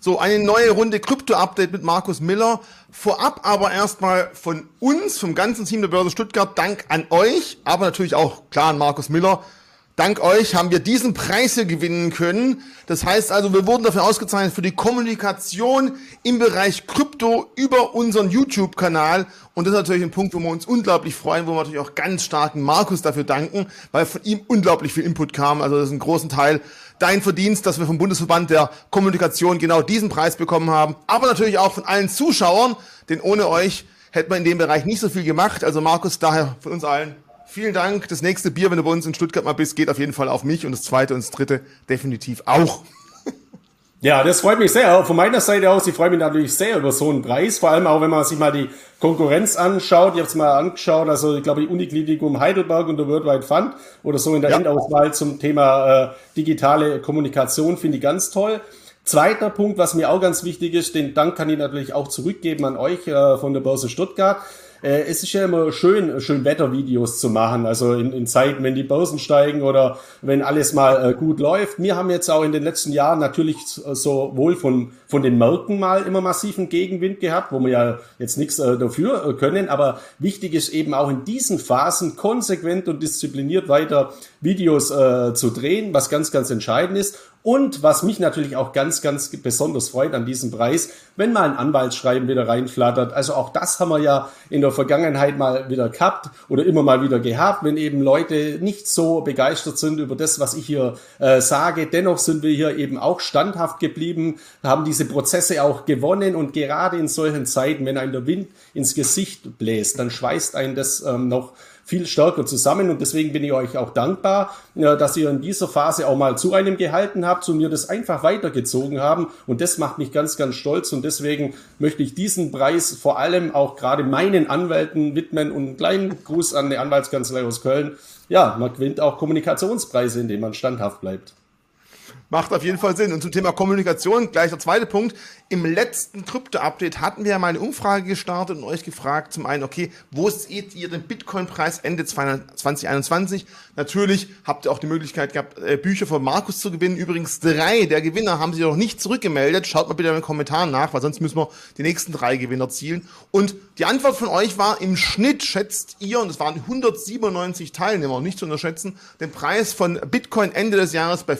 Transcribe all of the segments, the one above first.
So, eine neue Runde Krypto-Update mit Markus Miller. Vorab aber erstmal von uns, vom ganzen Team der Börse Stuttgart, Dank an euch, aber natürlich auch klar an Markus Miller. Dank euch haben wir diesen Preis hier gewinnen können. Das heißt also, wir wurden dafür ausgezeichnet für die Kommunikation im Bereich Krypto über unseren YouTube-Kanal. Und das ist natürlich ein Punkt, wo wir uns unglaublich freuen, wo wir natürlich auch ganz starken Markus dafür danken, weil von ihm unglaublich viel Input kam. Also das ist ein großen Teil dein Verdienst, dass wir vom Bundesverband der Kommunikation genau diesen Preis bekommen haben. Aber natürlich auch von allen Zuschauern, denn ohne euch hätten wir in dem Bereich nicht so viel gemacht. Also Markus, daher von uns allen Vielen Dank. Das nächste Bier, wenn du bei uns in Stuttgart mal bist, geht auf jeden Fall auf mich und das zweite und das dritte definitiv auch. Ja, das freut mich sehr. Auch von meiner Seite aus, ich freue mich natürlich sehr über so einen Preis. Vor allem auch, wenn man sich mal die Konkurrenz anschaut. Ich habe es mal angeschaut. Also ich glaube, die Uniklinikum Heidelberg und der Worldwide Fund oder so in der ja. Endauswahl zum Thema äh, digitale Kommunikation finde ich ganz toll. Zweiter Punkt, was mir auch ganz wichtig ist, den Dank kann ich natürlich auch zurückgeben an euch äh, von der Börse Stuttgart. Äh, es ist ja immer schön, schön Wettervideos zu machen, also in, in Zeiten, wenn die Börsen steigen oder wenn alles mal äh, gut läuft. Wir haben jetzt auch in den letzten Jahren natürlich sowohl von, von den Märkten mal immer massiven Gegenwind gehabt, wo wir ja jetzt nichts äh, dafür äh, können, aber wichtig ist eben auch in diesen Phasen konsequent und diszipliniert weiter Videos äh, zu drehen, was ganz, ganz entscheidend ist. Und was mich natürlich auch ganz, ganz besonders freut an diesem Preis, wenn mal ein Anwaltsschreiben wieder reinflattert. Also auch das haben wir ja in der Vergangenheit mal wieder gehabt oder immer mal wieder gehabt, wenn eben Leute nicht so begeistert sind über das, was ich hier äh, sage. Dennoch sind wir hier eben auch standhaft geblieben, haben diese Prozesse auch gewonnen und gerade in solchen Zeiten, wenn einem der Wind ins Gesicht bläst, dann schweißt einen das ähm, noch viel stärker zusammen und deswegen bin ich euch auch dankbar, dass ihr in dieser Phase auch mal zu einem gehalten habt und mir das einfach weitergezogen haben und das macht mich ganz, ganz stolz und deswegen möchte ich diesen Preis vor allem auch gerade meinen Anwälten widmen und einen kleinen Gruß an die Anwaltskanzlei aus Köln. Ja, man gewinnt auch Kommunikationspreise, indem man standhaft bleibt. Macht auf jeden Fall Sinn. Und zum Thema Kommunikation, gleich der zweite Punkt. Im letzten Krypto-Update hatten wir ja mal eine Umfrage gestartet und euch gefragt, zum einen, okay, wo seht ihr den Bitcoin-Preis Ende 2021? Natürlich habt ihr auch die Möglichkeit gehabt, äh, Bücher von Markus zu gewinnen. Übrigens drei der Gewinner haben sich noch nicht zurückgemeldet. Schaut mal bitte in den Kommentaren nach, weil sonst müssen wir die nächsten drei Gewinner zielen. Und die Antwort von euch war, im Schnitt schätzt ihr, und es waren 197 Teilnehmer, nicht zu unterschätzen, den Preis von Bitcoin Ende des Jahres bei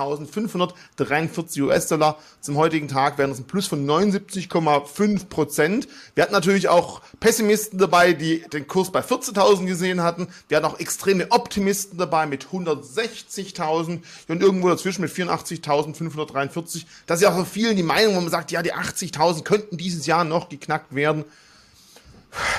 84.543 US-Dollar. Zum heutigen Tag wären das ein Plus von 79,5 Prozent. Wir hatten natürlich auch Pessimisten dabei, die den Kurs bei 14.000 gesehen hatten. Wir hatten auch extreme Optimisten dabei mit 160.000 und irgendwo dazwischen mit 84.543. Das ist ja auch für vielen die Meinung, wo man sagt, ja, die 80.000 könnten dieses Jahr noch geknackt werden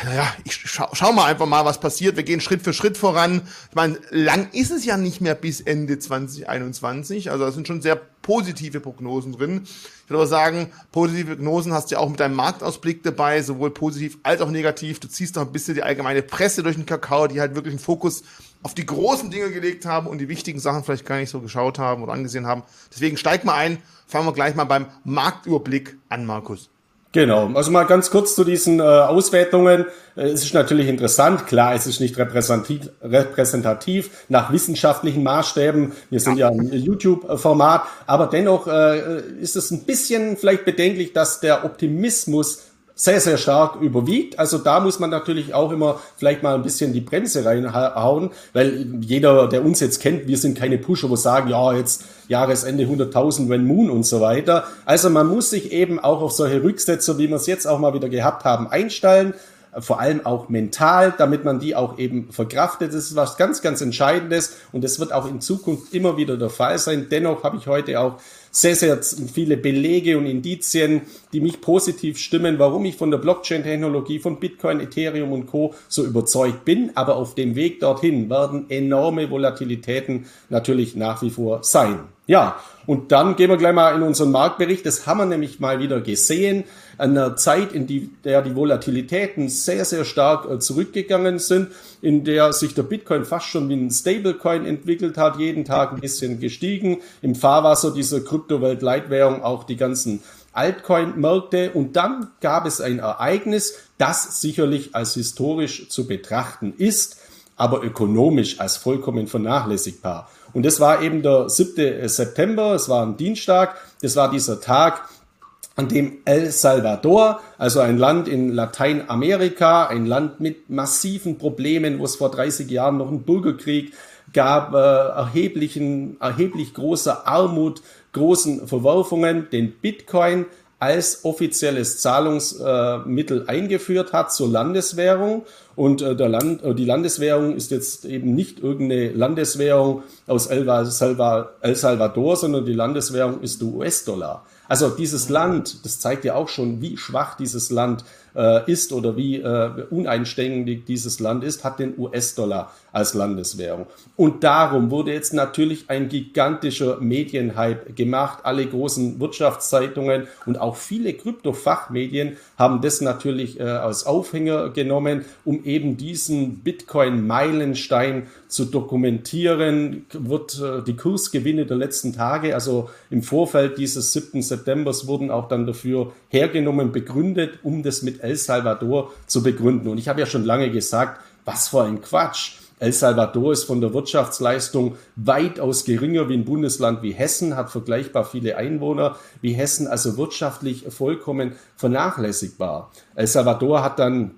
naja, ich schau, schau mal einfach mal, was passiert. Wir gehen Schritt für Schritt voran. Ich meine, lang ist es ja nicht mehr bis Ende 2021. Also da sind schon sehr positive Prognosen drin. Ich würde aber sagen, positive Prognosen hast du ja auch mit deinem Marktausblick dabei, sowohl positiv als auch negativ. Du ziehst doch ein bisschen die allgemeine Presse durch den Kakao, die halt wirklich einen Fokus auf die großen Dinge gelegt haben und die wichtigen Sachen vielleicht gar nicht so geschaut haben oder angesehen haben. Deswegen steig mal ein, fangen wir gleich mal beim Marktüberblick an, Markus. Genau, also mal ganz kurz zu diesen äh, Auswertungen. Äh, es ist natürlich interessant, klar, es ist nicht repräsentativ, repräsentativ nach wissenschaftlichen Maßstäben. Wir sind ja ein YouTube-Format, aber dennoch äh, ist es ein bisschen vielleicht bedenklich, dass der Optimismus sehr, sehr stark überwiegt. Also da muss man natürlich auch immer vielleicht mal ein bisschen die Bremse reinhauen, weil jeder, der uns jetzt kennt, wir sind keine Pusher, wo sagen, ja, jetzt Jahresende 100.000 wenn Moon und so weiter. Also man muss sich eben auch auf solche Rücksetzer, wie wir es jetzt auch mal wieder gehabt haben, einstellen vor allem auch mental, damit man die auch eben verkraftet. Das ist was ganz, ganz Entscheidendes und das wird auch in Zukunft immer wieder der Fall sein. Dennoch habe ich heute auch sehr, sehr viele Belege und Indizien, die mich positiv stimmen, warum ich von der Blockchain-Technologie, von Bitcoin, Ethereum und Co. so überzeugt bin. Aber auf dem Weg dorthin werden enorme Volatilitäten natürlich nach wie vor sein. Ja, und dann gehen wir gleich mal in unseren Marktbericht. Das haben wir nämlich mal wieder gesehen. An einer Zeit, in die, der die Volatilitäten sehr, sehr stark äh, zurückgegangen sind, in der sich der Bitcoin fast schon wie ein Stablecoin entwickelt hat, jeden Tag ein bisschen gestiegen. Im Fahrwasser dieser Kryptowelt-Leitwährung auch die ganzen Altcoin-Märkte. Und dann gab es ein Ereignis, das sicherlich als historisch zu betrachten ist aber ökonomisch als vollkommen vernachlässigbar. Und das war eben der 7. September, es war ein Dienstag, das war dieser Tag, an dem El Salvador, also ein Land in Lateinamerika, ein Land mit massiven Problemen, wo es vor 30 Jahren noch einen Bürgerkrieg gab, äh, erheblichen, erheblich großer Armut, großen Verwerfungen, den Bitcoin als offizielles Zahlungsmittel äh, eingeführt hat zur Landeswährung. Und äh, der Land, äh, die Landeswährung ist jetzt eben nicht irgendeine Landeswährung aus El, El Salvador, sondern die Landeswährung ist der US-Dollar. Also dieses Land, das zeigt ja auch schon, wie schwach dieses Land äh, ist oder wie äh, uneinständig dieses Land ist, hat den US-Dollar als Landeswährung. Und darum wurde jetzt natürlich ein gigantischer Medienhype gemacht. Alle großen Wirtschaftszeitungen und auch viele Krypto-Fachmedien haben das natürlich äh, als Aufhänger genommen, um eben diesen Bitcoin-Meilenstein zu dokumentieren. Wird äh, die Kursgewinne der letzten Tage, also im Vorfeld dieses 7. September, wurden auch dann dafür hergenommen, begründet, um das mit El Salvador zu begründen. Und ich habe ja schon lange gesagt, was für ein Quatsch. El Salvador ist von der Wirtschaftsleistung weitaus geringer wie ein Bundesland wie Hessen, hat vergleichbar viele Einwohner wie Hessen, also wirtschaftlich vollkommen vernachlässigbar. El Salvador hat dann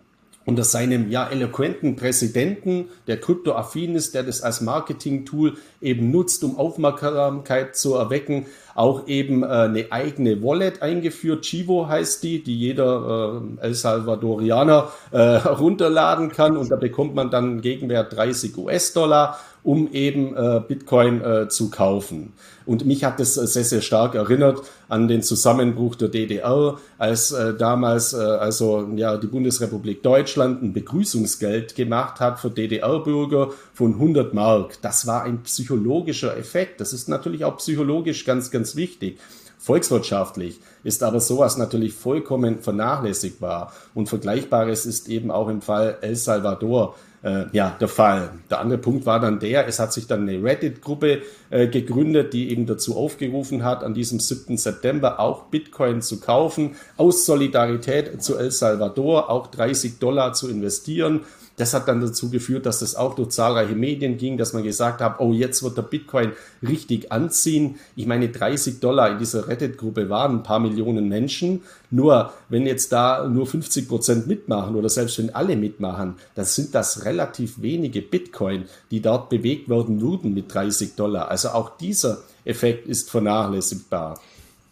unter seinem ja eloquenten Präsidenten, der kryptoaffin ist, der das als Marketing-Tool eben nutzt, um Aufmerksamkeit zu erwecken, auch eben äh, eine eigene Wallet eingeführt. Chivo heißt die, die jeder äh, El Salvadorianer äh, runterladen kann und da bekommt man dann Gegenwert 30 US-Dollar um eben äh, Bitcoin äh, zu kaufen. Und mich hat das sehr, sehr stark erinnert an den Zusammenbruch der DDR, als äh, damals äh, also ja die Bundesrepublik Deutschland ein Begrüßungsgeld gemacht hat für DDR-Bürger von 100 Mark. Das war ein psychologischer Effekt. Das ist natürlich auch psychologisch ganz, ganz wichtig. Volkswirtschaftlich ist aber sowas natürlich vollkommen vernachlässigbar. Und Vergleichbares ist eben auch im Fall El Salvador äh, ja, der Fall. Der andere Punkt war dann der, es hat sich dann eine Reddit-Gruppe äh, gegründet, die eben dazu aufgerufen hat, an diesem 7. September auch Bitcoin zu kaufen, aus Solidarität zu El Salvador auch 30 Dollar zu investieren. Das hat dann dazu geführt, dass das auch durch zahlreiche Medien ging, dass man gesagt hat, oh, jetzt wird der Bitcoin richtig anziehen. Ich meine, 30 Dollar in dieser Reddit-Gruppe waren ein paar Millionen Menschen. Nur, wenn jetzt da nur 50 Prozent mitmachen oder selbst wenn alle mitmachen, dann sind das relativ wenige Bitcoin, die dort bewegt werden würden mit 30 Dollar. Also auch dieser Effekt ist vernachlässigbar.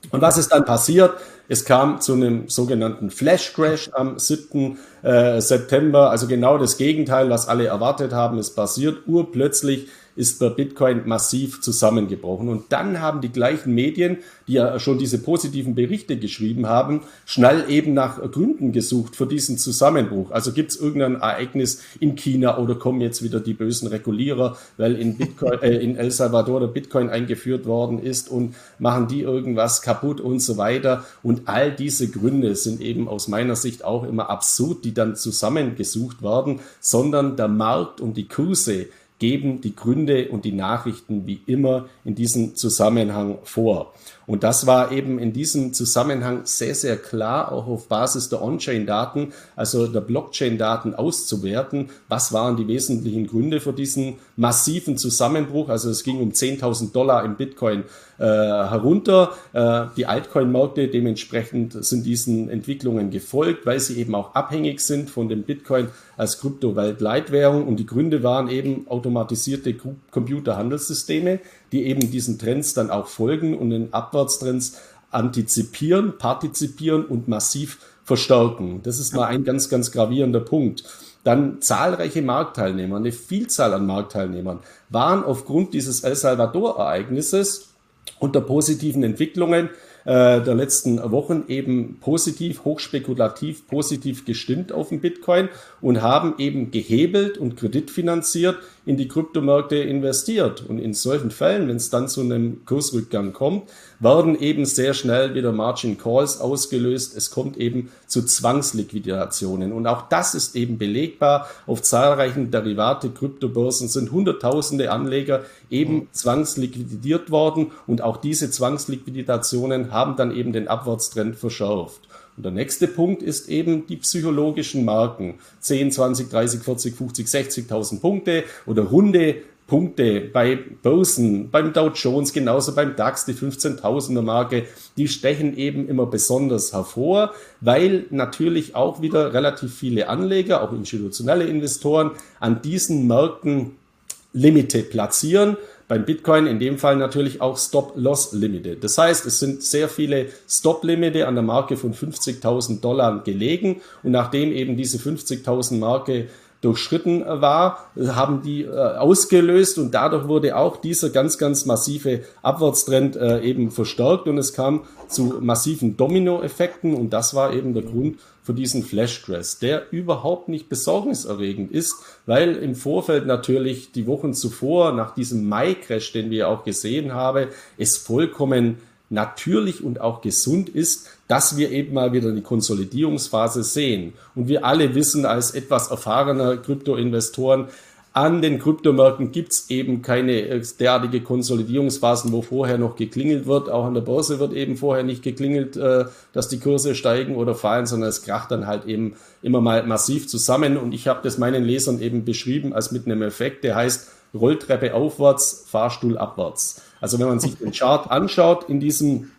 Und was ist dann passiert? Es kam zu einem sogenannten Flash Crash am 7. Äh, September. Also genau das Gegenteil, was alle erwartet haben, ist passiert. Urplötzlich ist der Bitcoin massiv zusammengebrochen. Und dann haben die gleichen Medien, die ja schon diese positiven Berichte geschrieben haben, schnell eben nach Gründen gesucht für diesen Zusammenbruch. Also gibt es irgendein Ereignis in China oder kommen jetzt wieder die bösen Regulierer, weil in, Bitcoin, äh, in El Salvador der Bitcoin eingeführt worden ist und machen die irgendwas kaputt und so weiter. Und all diese Gründe sind eben aus meiner Sicht auch immer absurd, die dann zusammengesucht werden, sondern der Markt und die Kurse geben die Gründe und die Nachrichten wie immer in diesem Zusammenhang vor. Und das war eben in diesem Zusammenhang sehr, sehr klar, auch auf Basis der On-Chain-Daten, also der Blockchain-Daten auszuwerten. Was waren die wesentlichen Gründe für diesen massiven Zusammenbruch? Also es ging um 10.000 Dollar im Bitcoin äh, herunter. Äh, die Altcoin-Märkte dementsprechend sind diesen Entwicklungen gefolgt, weil sie eben auch abhängig sind von dem Bitcoin als Kryptoweltleitwährung. Und die Gründe waren eben automatisierte Computerhandelssysteme, die eben diesen Trends dann auch folgen und den Abwärtstrends antizipieren, partizipieren und massiv verstärken. Das ist mal ein ganz, ganz gravierender Punkt. Dann zahlreiche Marktteilnehmer, eine Vielzahl an Marktteilnehmern waren aufgrund dieses El Salvador-Ereignisses unter positiven Entwicklungen äh, der letzten Wochen eben positiv, hochspekulativ, positiv gestimmt auf den Bitcoin und haben eben gehebelt und kreditfinanziert in die Kryptomärkte investiert. Und in solchen Fällen, wenn es dann zu einem Kursrückgang kommt, werden eben sehr schnell wieder Margin Calls ausgelöst. Es kommt eben zu Zwangsliquidationen. Und auch das ist eben belegbar. Auf zahlreichen Derivate, Kryptobörsen sind Hunderttausende Anleger eben zwangsliquidiert worden. Und auch diese Zwangsliquidationen haben dann eben den Abwärtstrend verschärft. Und der nächste Punkt ist eben die psychologischen Marken. 10, 20, 30, 40, 50, 60.000 Punkte oder runde Punkte bei Börsen, beim Dow Jones, genauso beim DAX, die 15.000er Marke, die stechen eben immer besonders hervor, weil natürlich auch wieder relativ viele Anleger, auch institutionelle Investoren, an diesen Märkten Limited platzieren. Beim Bitcoin in dem Fall natürlich auch Stop-Loss Limited. Das heißt, es sind sehr viele Stop-Limite an der Marke von 50.000 Dollar gelegen. Und nachdem eben diese 50.000 Marke durchschritten war, haben die äh, ausgelöst und dadurch wurde auch dieser ganz, ganz massive Abwärtstrend äh, eben verstärkt und es kam zu massiven Dominoeffekten und das war eben der Grund für diesen Flash Crash, der überhaupt nicht besorgniserregend ist, weil im Vorfeld natürlich die Wochen zuvor nach diesem Mai Crash, den wir auch gesehen haben, es vollkommen natürlich und auch gesund ist, dass wir eben mal wieder die Konsolidierungsphase sehen. Und wir alle wissen als etwas erfahrener Kryptoinvestoren, an den Kryptomärkten gibt's eben keine äh, derartige Konsolidierungsphasen, wo vorher noch geklingelt wird. Auch an der Börse wird eben vorher nicht geklingelt, äh, dass die Kurse steigen oder fallen, sondern es kracht dann halt eben immer mal massiv zusammen. Und ich habe das meinen Lesern eben beschrieben als mit einem Effekt, der heißt Rolltreppe aufwärts, Fahrstuhl abwärts. Also wenn man sich den Chart anschaut in diesem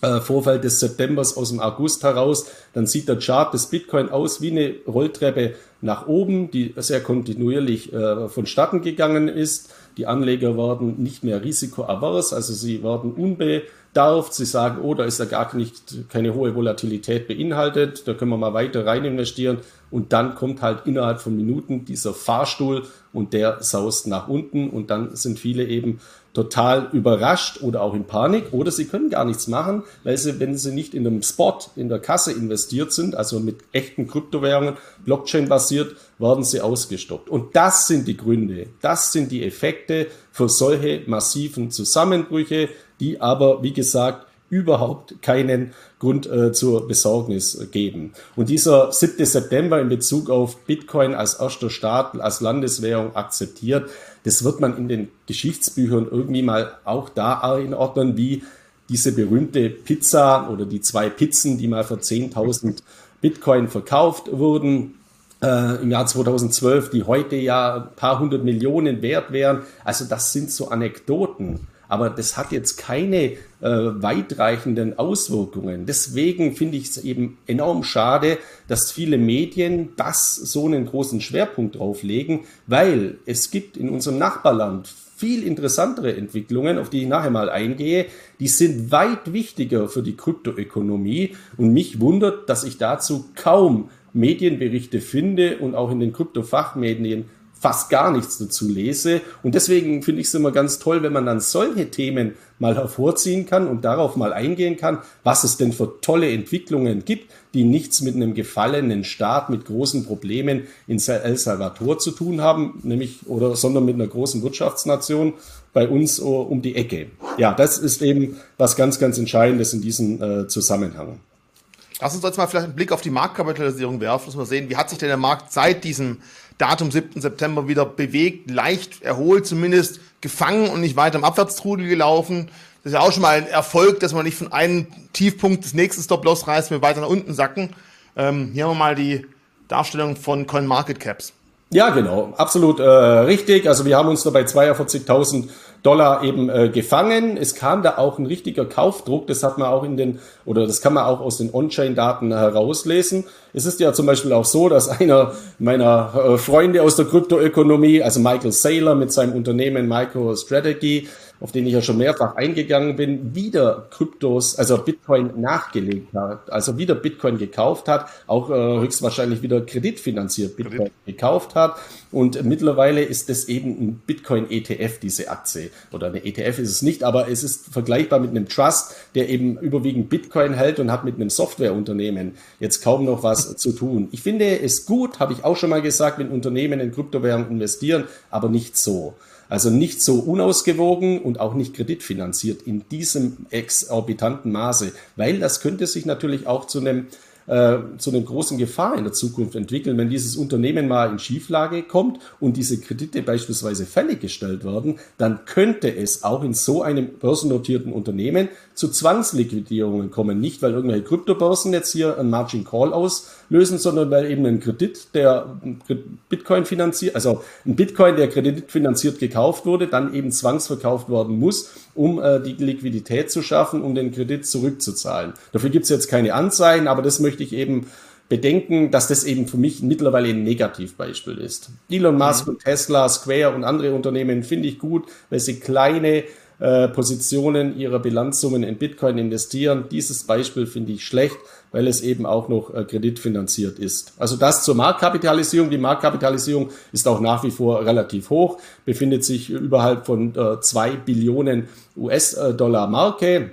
Vorfall des Septembers aus dem August heraus, dann sieht der Chart des Bitcoin aus wie eine Rolltreppe nach oben, die sehr kontinuierlich äh, vonstatten gegangen ist. Die Anleger werden nicht mehr risikoavers, also sie werden unbedarft. Sie sagen, oh, da ist ja gar nicht keine hohe Volatilität beinhaltet, da können wir mal weiter rein investieren. Und dann kommt halt innerhalb von Minuten dieser Fahrstuhl und der saust nach unten und dann sind viele eben total überrascht oder auch in Panik oder sie können gar nichts machen, weil sie, wenn sie nicht in einem Spot, in der Kasse investiert sind, also mit echten Kryptowährungen, Blockchain basiert, werden sie ausgestoppt. Und das sind die Gründe, das sind die Effekte für solche massiven Zusammenbrüche, die aber, wie gesagt, überhaupt keinen Grund äh, zur Besorgnis geben. Und dieser 7. September in Bezug auf Bitcoin als erster Staat, als Landeswährung akzeptiert, das wird man in den Geschichtsbüchern irgendwie mal auch da einordnen, wie diese berühmte Pizza oder die zwei Pizzen, die mal für 10.000 Bitcoin verkauft wurden. Äh, im Jahr 2012, die heute ja ein paar hundert Millionen wert wären. Also das sind so Anekdoten aber das hat jetzt keine äh, weitreichenden Auswirkungen. Deswegen finde ich es eben enorm schade, dass viele Medien das so einen großen Schwerpunkt drauflegen, weil es gibt in unserem Nachbarland viel interessantere Entwicklungen, auf die ich nachher mal eingehe, die sind weit wichtiger für die Kryptoökonomie und mich wundert, dass ich dazu kaum Medienberichte finde und auch in den Kryptofachmedien fast gar nichts dazu lese. Und deswegen finde ich es immer ganz toll, wenn man dann solche Themen mal hervorziehen kann und darauf mal eingehen kann, was es denn für tolle Entwicklungen gibt, die nichts mit einem gefallenen Staat mit großen Problemen in El Salvador zu tun haben, nämlich oder sondern mit einer großen Wirtschaftsnation bei uns uh, um die Ecke. Ja, das ist eben was ganz, ganz Entscheidendes in diesem äh, Zusammenhang. Lass uns jetzt mal vielleicht einen Blick auf die Marktkapitalisierung werfen, dass wir sehen, wie hat sich denn der Markt seit diesem Datum 7. September wieder bewegt, leicht erholt, zumindest gefangen und nicht weiter im Abwärtstrudel gelaufen. Das ist ja auch schon mal ein Erfolg, dass man nicht von einem Tiefpunkt des nächsten Stop-Loss reißt, wir weiter nach unten sacken. Ähm, hier haben wir mal die Darstellung von CoinMarketCaps. Ja, genau, absolut äh, richtig. Also wir haben uns da bei 42.000 Dollar eben äh, gefangen. Es kam da auch ein richtiger Kaufdruck. Das hat man auch in den, oder das kann man auch aus den On-Chain-Daten herauslesen. Es ist ja zum Beispiel auch so, dass einer meiner äh, Freunde aus der Kryptoökonomie, also Michael Saylor mit seinem Unternehmen MicroStrategy, auf den ich ja schon mehrfach eingegangen bin, wieder Kryptos, also Bitcoin nachgelegt hat, also wieder Bitcoin gekauft hat, auch äh, höchstwahrscheinlich wieder kreditfinanziert Bitcoin Kredit. gekauft hat. Und mittlerweile ist das eben ein Bitcoin-ETF, diese Aktie. Oder eine ETF ist es nicht, aber es ist vergleichbar mit einem Trust, der eben überwiegend Bitcoin hält und hat mit einem Softwareunternehmen jetzt kaum noch was zu tun. Ich finde es gut, habe ich auch schon mal gesagt, wenn Unternehmen in Kryptowährungen investieren, aber nicht so. Also nicht so unausgewogen und auch nicht kreditfinanziert in diesem exorbitanten Maße, weil das könnte sich natürlich auch zu einem äh, zu einer großen Gefahr in der Zukunft entwickeln, wenn dieses Unternehmen mal in Schieflage kommt und diese Kredite beispielsweise fällig gestellt werden, dann könnte es auch in so einem börsennotierten Unternehmen zu Zwangsliquidierungen kommen. Nicht, weil irgendwelche Kryptobörsen jetzt hier einen Margin Call auslösen, sondern weil eben ein Kredit, der Bitcoin finanziert, also ein Bitcoin, der kreditfinanziert gekauft wurde, dann eben zwangsverkauft werden muss, um äh, die Liquidität zu schaffen, um den Kredit zurückzuzahlen. Dafür gibt es jetzt keine Anzeichen, aber das möchte ich eben bedenken, dass das eben für mich mittlerweile ein Negativbeispiel ist. Elon Musk mhm. und Tesla, Square und andere Unternehmen finde ich gut, weil sie kleine äh, Positionen ihrer Bilanzsummen in Bitcoin investieren. Dieses Beispiel finde ich schlecht, weil es eben auch noch äh, kreditfinanziert ist. Also das zur Marktkapitalisierung. Die Marktkapitalisierung ist auch nach wie vor relativ hoch, befindet sich überhalb von äh, zwei Billionen US-Dollar Marke.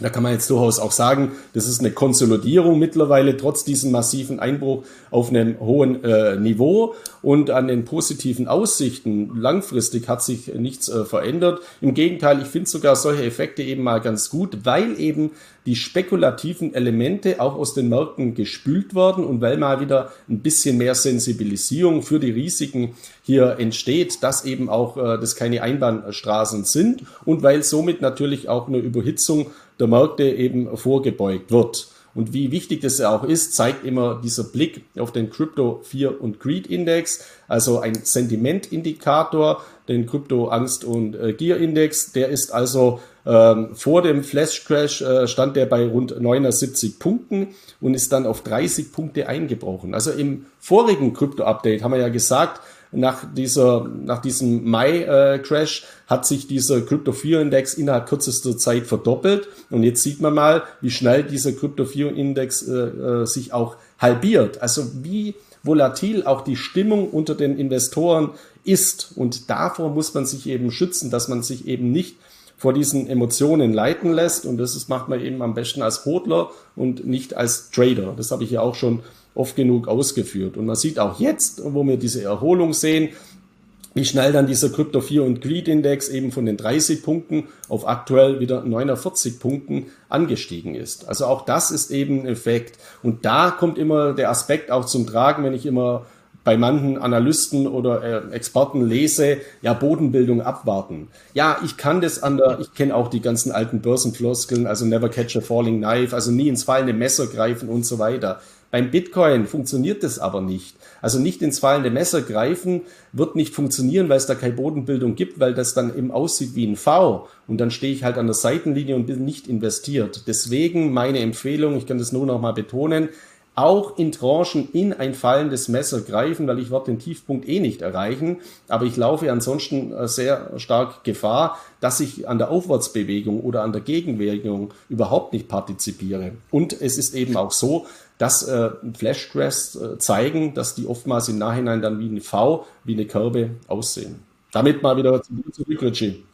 Da kann man jetzt durchaus auch sagen, das ist eine Konsolidierung mittlerweile trotz diesem massiven Einbruch auf einem hohen äh, Niveau und an den positiven Aussichten langfristig hat sich nichts äh, verändert. Im Gegenteil, ich finde sogar solche Effekte eben mal ganz gut, weil eben die spekulativen Elemente auch aus den Märkten gespült werden und weil mal wieder ein bisschen mehr Sensibilisierung für die Risiken hier entsteht, dass eben auch äh, das keine Einbahnstraßen sind und weil somit natürlich auch eine Überhitzung der Märkte eben vorgebeugt wird. Und wie wichtig das auch ist, zeigt immer dieser Blick auf den Crypto Fear und Greed Index, also ein Sentimentindikator, den Crypto Angst und äh, Gier Index. Der ist also ähm, vor dem Flash Crash äh, stand der bei rund 79 Punkten und ist dann auf 30 Punkte eingebrochen. Also im vorigen Crypto Update haben wir ja gesagt, nach dieser, nach diesem Mai-Crash äh, hat sich dieser Crypto 4 Index innerhalb kürzester Zeit verdoppelt. Und jetzt sieht man mal, wie schnell dieser Crypto 4 Index äh, äh, sich auch halbiert. Also wie volatil auch die Stimmung unter den Investoren ist. Und davor muss man sich eben schützen, dass man sich eben nicht vor diesen Emotionen leiten lässt. Und das macht man eben am besten als Hodler und nicht als Trader. Das habe ich ja auch schon oft genug ausgeführt. Und man sieht auch jetzt, wo wir diese Erholung sehen, wie schnell dann dieser Crypto 4 und Greed Index eben von den 30 Punkten auf aktuell wieder 49 Punkten angestiegen ist. Also auch das ist eben ein Effekt. Und da kommt immer der Aspekt auch zum Tragen, wenn ich immer bei manchen Analysten oder äh, Experten lese, ja, Bodenbildung abwarten. Ja, ich kann das an der, ich kenne auch die ganzen alten Börsenfloskeln, also never catch a falling knife, also nie ins fallende Messer greifen und so weiter. Beim Bitcoin funktioniert das aber nicht. Also nicht ins fallende Messer greifen wird nicht funktionieren, weil es da keine Bodenbildung gibt, weil das dann eben aussieht wie ein V und dann stehe ich halt an der Seitenlinie und bin nicht investiert. Deswegen meine Empfehlung, ich kann das nur noch mal betonen, auch in Tranchen in ein fallendes Messer greifen, weil ich werde den Tiefpunkt eh nicht erreichen. Aber ich laufe ansonsten äh, sehr stark Gefahr, dass ich an der Aufwärtsbewegung oder an der Gegenbewegung überhaupt nicht partizipiere. Und es ist eben auch so, dass äh, Flashcrest äh, zeigen, dass die oftmals im Nachhinein dann wie eine V, wie eine Kerbe aussehen. Damit mal wieder zurück, Richie.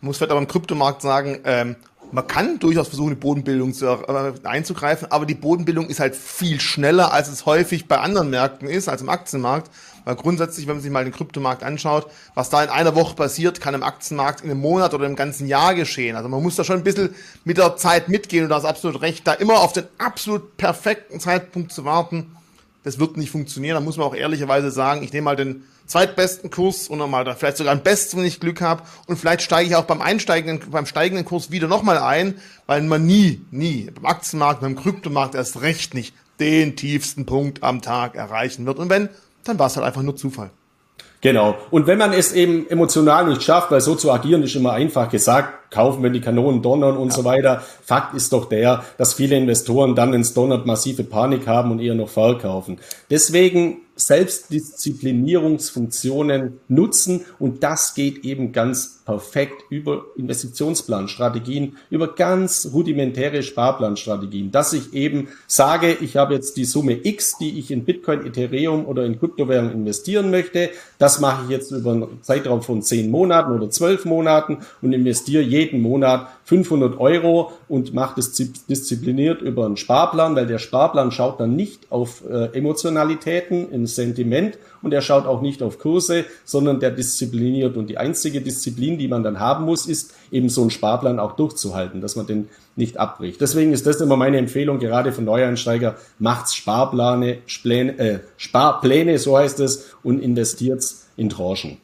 Muss vielleicht aber im Kryptomarkt sagen, ähm, man kann durchaus versuchen, die Bodenbildung zu, äh, einzugreifen, aber die Bodenbildung ist halt viel schneller, als es häufig bei anderen Märkten ist, als im Aktienmarkt. Weil grundsätzlich, wenn man sich mal den Kryptomarkt anschaut, was da in einer Woche passiert, kann im Aktienmarkt in einem Monat oder im ganzen Jahr geschehen. Also man muss da schon ein bisschen mit der Zeit mitgehen und da ist absolut recht, da immer auf den absolut perfekten Zeitpunkt zu warten, das wird nicht funktionieren. Da muss man auch ehrlicherweise sagen, ich nehme mal den zweitbesten Kurs und nochmal da vielleicht sogar einen besten, wenn ich Glück habe. Und vielleicht steige ich auch beim einsteigenden, beim steigenden Kurs wieder nochmal ein, weil man nie, nie beim Aktienmarkt, beim Kryptomarkt erst recht nicht den tiefsten Punkt am Tag erreichen wird. Und wenn, dann war es halt einfach nur Zufall. Genau. Und wenn man es eben emotional nicht schafft, weil so zu agieren ist immer einfach gesagt, kaufen, wenn die Kanonen donnern und ja. so weiter. Fakt ist doch der, dass viele Investoren dann, wenn es donnert, massive Panik haben und eher noch verkaufen. Deswegen Selbstdisziplinierungsfunktionen nutzen und das geht eben ganz perfekt über Investitionsplanstrategien, über ganz rudimentäre Sparplanstrategien, dass ich eben sage, ich habe jetzt die Summe X, die ich in Bitcoin, Ethereum oder in Kryptowährungen investieren möchte. Das mache ich jetzt über einen Zeitraum von zehn Monaten oder zwölf Monaten und investiere je jeden Monat 500 Euro und macht es diszipliniert über einen Sparplan, weil der Sparplan schaut dann nicht auf äh, Emotionalitäten, im Sentiment und er schaut auch nicht auf Kurse, sondern der diszipliniert. Und die einzige Disziplin, die man dann haben muss, ist eben so einen Sparplan auch durchzuhalten, dass man den nicht abbricht. Deswegen ist das immer meine Empfehlung, gerade für Neueinsteiger, macht's Sparpläne, Spläne, äh, Sparpläne, so heißt es, und investiert's in Tranchen.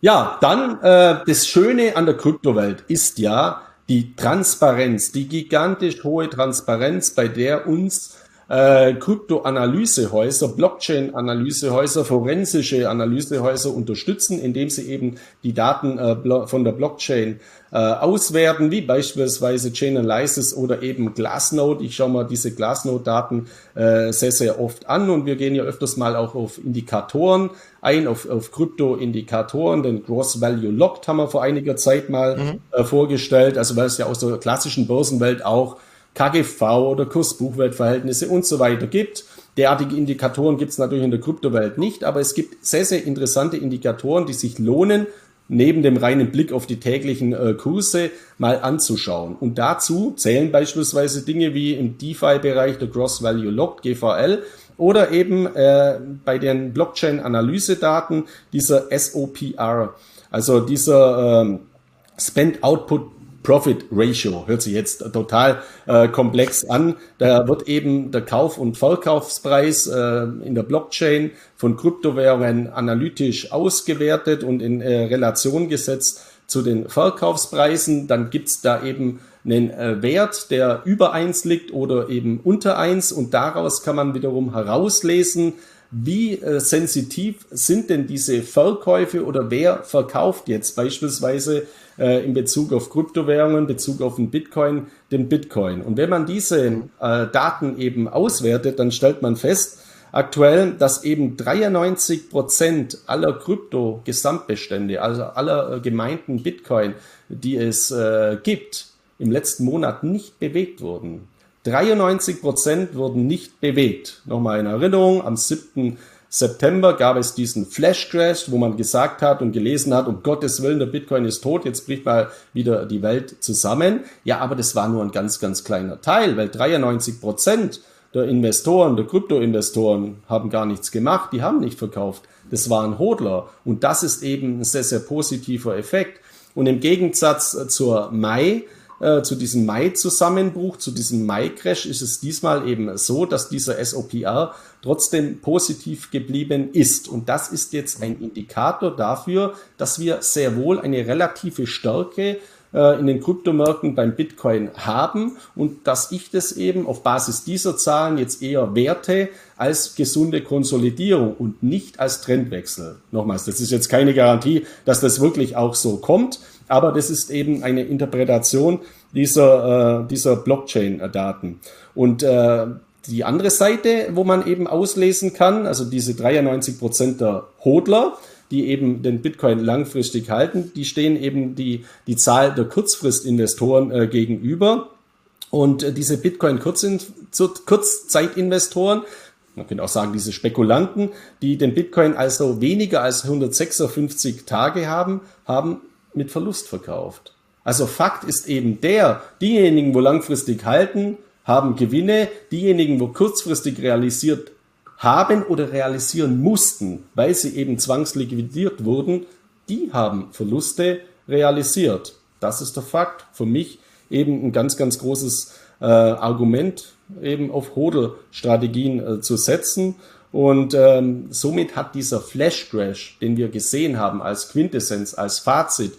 Ja, dann äh, das Schöne an der Kryptowelt ist ja die Transparenz, die gigantisch hohe Transparenz, bei der uns äh, Kryptoanalysehäuser, Blockchain-Analysehäuser, forensische Analysehäuser unterstützen, indem sie eben die Daten äh, von der Blockchain äh, auswerten, wie beispielsweise Chainalysis oder eben Glassnode. Ich schaue mal diese Glassnode-Daten äh, sehr, sehr oft an und wir gehen ja öfters mal auch auf Indikatoren ein, auf, auf Krypto-Indikatoren. Den Gross Value Locked haben wir vor einiger Zeit mal mhm. äh, vorgestellt, also weil es ja aus der klassischen Börsenwelt auch KGV oder Kurs-Buchwert-Verhältnisse und so weiter gibt. Derartige Indikatoren gibt es natürlich in der Kryptowelt nicht, aber es gibt sehr, sehr interessante Indikatoren, die sich lohnen, neben dem reinen Blick auf die täglichen äh, Kurse mal anzuschauen. Und dazu zählen beispielsweise Dinge wie im DeFi-Bereich der Gross Value Locked, GVL, oder eben äh, bei den Blockchain-Analysedaten dieser SOPR, also dieser ähm, Spend Output Profit Ratio. Hört sich jetzt total äh, komplex an. Da wird eben der Kauf- und Verkaufspreis äh, in der Blockchain von Kryptowährungen analytisch ausgewertet und in äh, Relation gesetzt zu den Verkaufspreisen. Dann gibt's da eben einen äh, Wert, der über eins liegt oder eben unter eins und daraus kann man wiederum herauslesen, wie äh, sensitiv sind denn diese Verkäufe oder wer verkauft jetzt beispielsweise äh, in Bezug auf Kryptowährungen, Bezug auf den Bitcoin, den Bitcoin. Und wenn man diese äh, Daten eben auswertet, dann stellt man fest, aktuell, dass eben 93 Prozent aller Krypto-Gesamtbestände, also aller äh, gemeinten Bitcoin, die es äh, gibt, im letzten Monat nicht bewegt wurden. 93 Prozent wurden nicht bewegt. Nochmal in Erinnerung, am 7. September gab es diesen Flash Crash, wo man gesagt hat und gelesen hat, um Gottes Willen, der Bitcoin ist tot, jetzt bricht mal wieder die Welt zusammen. Ja, aber das war nur ein ganz, ganz kleiner Teil, weil 93 Prozent der Investoren, der Kryptoinvestoren haben gar nichts gemacht, die haben nicht verkauft. Das waren Hodler. Und das ist eben ein sehr, sehr positiver Effekt. Und im Gegensatz zur Mai, äh, zu diesem Mai-Zusammenbruch, zu diesem Mai-Crash ist es diesmal eben so, dass dieser SOPR trotzdem positiv geblieben ist. Und das ist jetzt ein Indikator dafür, dass wir sehr wohl eine relative Stärke äh, in den Kryptomärkten beim Bitcoin haben und dass ich das eben auf Basis dieser Zahlen jetzt eher werte als gesunde Konsolidierung und nicht als Trendwechsel. Nochmals, das ist jetzt keine Garantie, dass das wirklich auch so kommt, aber das ist eben eine Interpretation dieser, äh, dieser Blockchain-Daten. Und äh, die andere Seite, wo man eben auslesen kann, also diese 93 Prozent der Hodler, die eben den Bitcoin langfristig halten, die stehen eben die, die Zahl der Kurzfristinvestoren äh, gegenüber. Und äh, diese Bitcoin-Kurzzeitinvestoren, man könnte auch sagen, diese Spekulanten, die den Bitcoin also weniger als 156 Tage haben, haben mit Verlust verkauft. Also Fakt ist eben der, diejenigen, wo langfristig halten, haben Gewinne, diejenigen, wo kurzfristig realisiert haben oder realisieren mussten, weil sie eben zwangsliquidiert wurden, die haben Verluste realisiert. Das ist der Fakt. Für mich eben ein ganz, ganz großes äh, Argument, eben auf Hodel-Strategien äh, zu setzen. Und ähm, somit hat dieser Flash Crash, den wir gesehen haben als Quintessenz, als Fazit,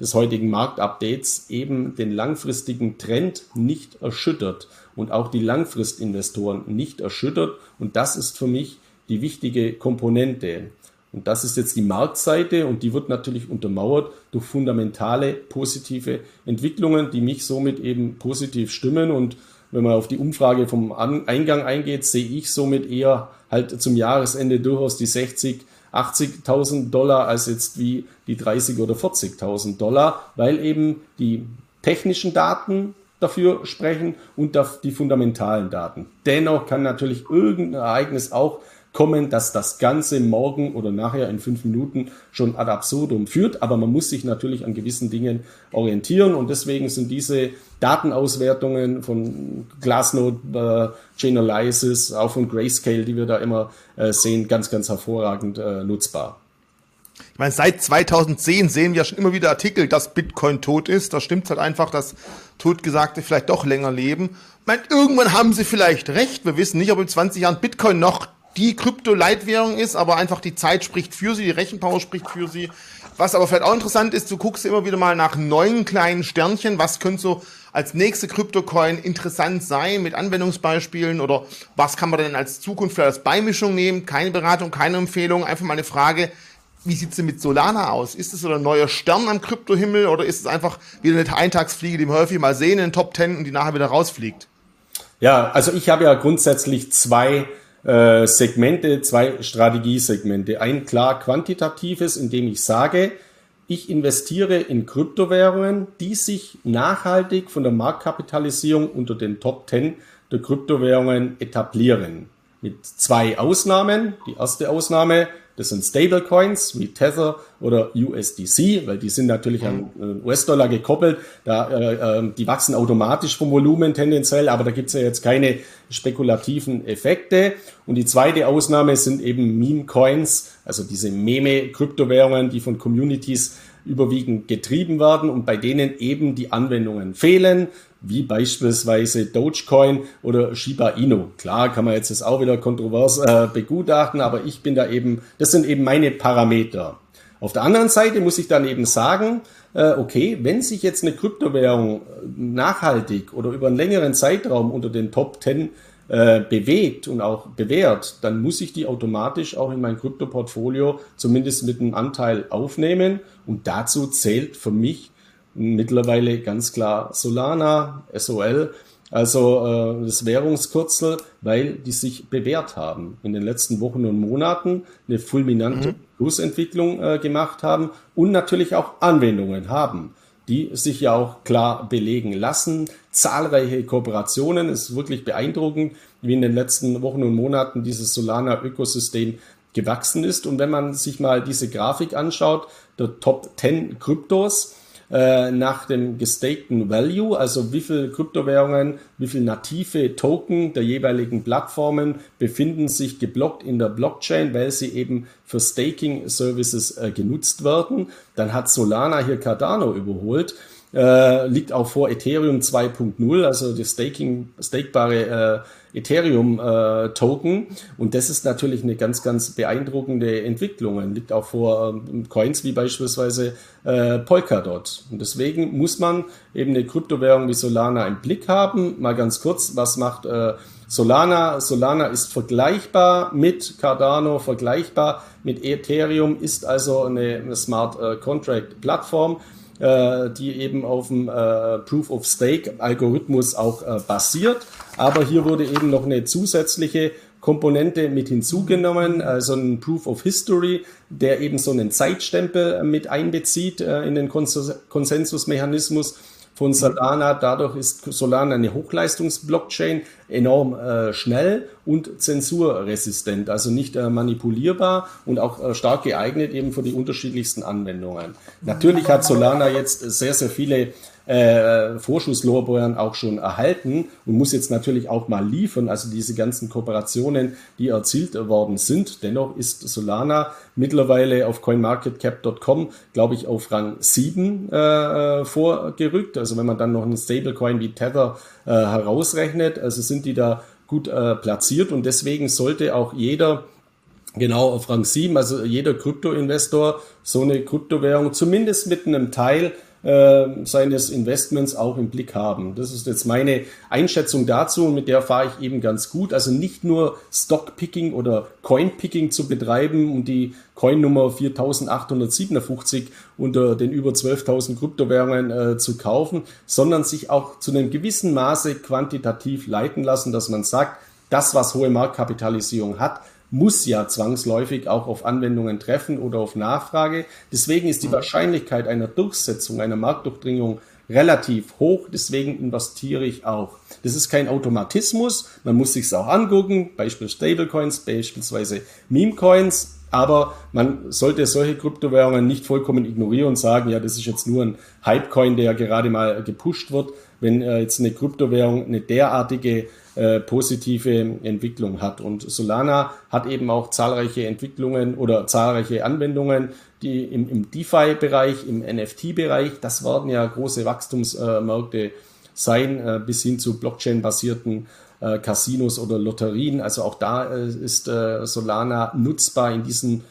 des heutigen Marktupdates eben den langfristigen Trend nicht erschüttert und auch die Langfristinvestoren nicht erschüttert. Und das ist für mich die wichtige Komponente. Und das ist jetzt die Marktseite und die wird natürlich untermauert durch fundamentale positive Entwicklungen, die mich somit eben positiv stimmen. Und wenn man auf die Umfrage vom Eingang eingeht, sehe ich somit eher halt zum Jahresende durchaus die 60 80.000 Dollar als jetzt wie die 30 oder 40.000 Dollar, weil eben die technischen Daten dafür sprechen und die fundamentalen Daten. Dennoch kann natürlich irgendein Ereignis auch kommen, dass das Ganze morgen oder nachher in fünf Minuten schon ad absurdum führt. Aber man muss sich natürlich an gewissen Dingen orientieren und deswegen sind diese Datenauswertungen von Glassnode, äh, Chainalysis, auch von Grayscale, die wir da immer äh, sehen, ganz, ganz hervorragend äh, nutzbar. Ich meine, seit 2010 sehen wir schon immer wieder Artikel, dass Bitcoin tot ist. Da stimmt halt einfach, dass Totgesagte vielleicht doch länger leben. Ich meine, irgendwann haben sie vielleicht recht. Wir wissen nicht, ob in 20 Jahren Bitcoin noch die Krypto-Leitwährung ist, aber einfach die Zeit spricht für sie, die Rechenpower spricht für sie. Was aber vielleicht auch interessant ist, du guckst immer wieder mal nach neuen kleinen Sternchen. Was könnte so als nächste Kryptocoin interessant sein mit Anwendungsbeispielen oder was kann man denn als Zukunft vielleicht als Beimischung nehmen? Keine Beratung, keine Empfehlung, einfach mal eine Frage. Wie sieht's denn mit Solana aus? Ist es so ein neuer Stern am Kryptohimmel oder ist es einfach wieder eine Eintagsfliege, die wir häufig mal sehen in den Top Ten und die nachher wieder rausfliegt? Ja, also ich habe ja grundsätzlich zwei äh, Segmente, zwei Strategiesegmente. Ein klar quantitatives, indem ich sage, ich investiere in Kryptowährungen, die sich nachhaltig von der Marktkapitalisierung unter den Top 10 der Kryptowährungen etablieren. Mit zwei Ausnahmen. Die erste Ausnahme das sind Stablecoins wie Tether oder USDC, weil die sind natürlich an äh, US-Dollar gekoppelt. Da, äh, ähm, die wachsen automatisch vom Volumen tendenziell, aber da gibt's ja jetzt keine spekulativen Effekte. Und die zweite Ausnahme sind eben Meme-Coins, also diese Meme-Kryptowährungen, die von Communities überwiegend getrieben werden und bei denen eben die Anwendungen fehlen wie beispielsweise Dogecoin oder Shiba Inu. Klar kann man jetzt das auch wieder kontrovers äh, begutachten, aber ich bin da eben, das sind eben meine Parameter. Auf der anderen Seite muss ich dann eben sagen, äh, okay, wenn sich jetzt eine Kryptowährung nachhaltig oder über einen längeren Zeitraum unter den Top 10 äh, bewegt und auch bewährt, dann muss ich die automatisch auch in mein Kryptoportfolio zumindest mit einem Anteil aufnehmen. Und dazu zählt für mich mittlerweile ganz klar Solana, SOL, also äh, das Währungskürzel, weil die sich bewährt haben, in den letzten Wochen und Monaten eine fulminante mhm. Kursentwicklung äh, gemacht haben und natürlich auch Anwendungen haben, die sich ja auch klar belegen lassen. Zahlreiche Kooperationen, es ist wirklich beeindruckend, wie in den letzten Wochen und Monaten dieses Solana-Ökosystem gewachsen ist. Und wenn man sich mal diese Grafik anschaut, der Top 10 Kryptos, äh, nach dem gestakten Value, also wie viel Kryptowährungen, wie viel native Token der jeweiligen Plattformen befinden sich geblockt in der Blockchain, weil sie eben für Staking Services äh, genutzt werden. Dann hat Solana hier Cardano überholt. Äh, liegt auch vor Ethereum 2.0, also die Staking, stakebare äh, Ethereum-Token. und das ist natürlich eine ganz, ganz beeindruckende Entwicklung. Liegt auch vor ähm, Coins wie beispielsweise äh, Polkadot. Und deswegen muss man eben eine Kryptowährung wie Solana im Blick haben. Mal ganz kurz, was macht äh, Solana? Solana ist vergleichbar mit Cardano, vergleichbar mit Ethereum, ist also eine, eine Smart äh, Contract Plattform äh, die eben auf dem äh, Proof of Stake Algorithmus auch äh, basiert. Aber hier wurde eben noch eine zusätzliche Komponente mit hinzugenommen, also ein Proof of History, der eben so einen Zeitstempel mit einbezieht in den Konsensusmechanismus von Solana. Dadurch ist Solana eine Hochleistungs-Blockchain, enorm äh, schnell und zensurresistent, also nicht äh, manipulierbar und auch äh, stark geeignet eben für die unterschiedlichsten Anwendungen. Natürlich hat Solana jetzt sehr, sehr viele äh, Vorschusslorbeeren auch schon erhalten und muss jetzt natürlich auch mal liefern. Also diese ganzen Kooperationen, die erzielt worden sind. Dennoch ist Solana mittlerweile auf coinmarketcap.com, glaube ich, auf Rang 7 äh, vorgerückt. Also wenn man dann noch einen Stablecoin wie Tether äh, herausrechnet, also sind die da gut äh, platziert und deswegen sollte auch jeder genau auf Rang 7, also jeder Kryptoinvestor so eine Kryptowährung zumindest mit einem Teil äh, seines Investments auch im Blick haben. Das ist jetzt meine Einschätzung dazu und mit der fahre ich eben ganz gut. Also nicht nur Stockpicking oder Coinpicking zu betreiben und die Coin-Nummer 4857 unter den über 12.000 Kryptowährungen äh, zu kaufen, sondern sich auch zu einem gewissen Maße quantitativ leiten lassen, dass man sagt, das, was hohe Marktkapitalisierung hat, muss ja zwangsläufig auch auf Anwendungen treffen oder auf Nachfrage. Deswegen ist die mhm. Wahrscheinlichkeit einer Durchsetzung, einer Marktdurchdringung relativ hoch, deswegen investiere ich auch. Das ist kein Automatismus, man muss sich auch angucken, Beispiel Stablecoins, beispielsweise Meme-Coins, aber man sollte solche Kryptowährungen nicht vollkommen ignorieren und sagen, ja, das ist jetzt nur ein Hypecoin, der gerade mal gepusht wird, wenn äh, jetzt eine Kryptowährung eine derartige äh, positive Entwicklung hat. Und Solana hat eben auch zahlreiche Entwicklungen oder zahlreiche Anwendungen, die im, im DeFi-Bereich, im NFT-Bereich, das werden ja große Wachstumsmärkte sein, äh, bis hin zu Blockchain-basierten äh, Casinos oder Lotterien. Also auch da ist Solana nutzbar in diesen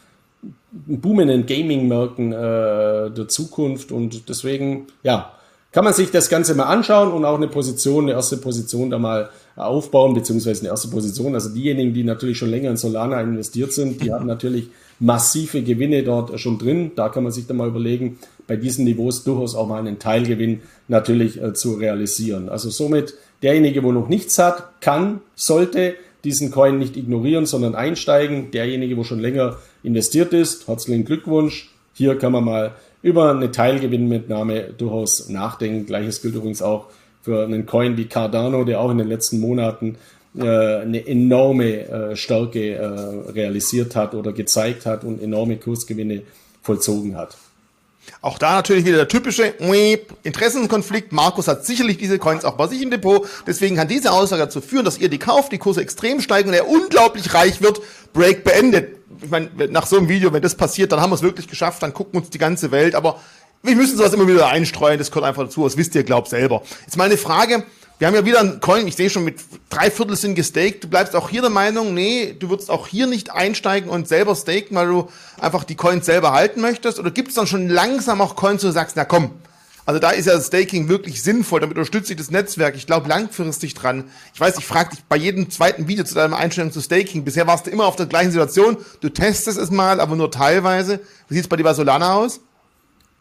boomenden Gaming-Märkten der Zukunft und deswegen, ja, kann man sich das Ganze mal anschauen und auch eine Position, eine erste Position da mal aufbauen, beziehungsweise eine erste Position. Also diejenigen, die natürlich schon länger in Solana investiert sind, die haben natürlich massive Gewinne dort schon drin. Da kann man sich dann mal überlegen, bei diesen Niveaus durchaus auch mal einen Teilgewinn natürlich äh, zu realisieren. Also somit derjenige, wo noch nichts hat, kann, sollte diesen Coin nicht ignorieren, sondern einsteigen. Derjenige, wo schon länger investiert ist, herzlichen Glückwunsch. Hier kann man mal über eine Teilgewinnmitnahme durchaus nachdenken. Gleiches gilt übrigens auch für einen Coin wie Cardano, der auch in den letzten Monaten äh, eine enorme äh, Stärke äh, realisiert hat oder gezeigt hat und enorme Kursgewinne vollzogen hat. Auch da natürlich wieder der typische Interessenkonflikt. Markus hat sicherlich diese Coins auch bei sich im Depot. Deswegen kann diese Aussage dazu führen, dass ihr die kauft, die Kurse extrem steigen und er unglaublich reich wird. Break beendet. Ich meine, nach so einem Video, wenn das passiert, dann haben wir es wirklich geschafft, dann gucken uns die ganze Welt. Aber wir müssen sowas immer wieder einstreuen, das gehört einfach dazu, das wisst ihr, glaubt selber. Jetzt meine Frage, wir haben ja wieder einen Coin, ich sehe schon mit drei Viertel sind gestaked. Du bleibst auch hier der Meinung, nee, du würdest auch hier nicht einsteigen und selber staken, weil du einfach die Coins selber halten möchtest? Oder gibt es dann schon langsam auch Coins, wo du sagst, na komm, also da ist ja Staking wirklich sinnvoll, damit unterstütze ich das Netzwerk. Ich glaube langfristig dran. Ich weiß, ich frage dich bei jedem zweiten Video zu deiner Einstellung zu Staking. Bisher warst du immer auf der gleichen Situation. Du testest es mal, aber nur teilweise. Wie sieht es bei dir bei Solana aus?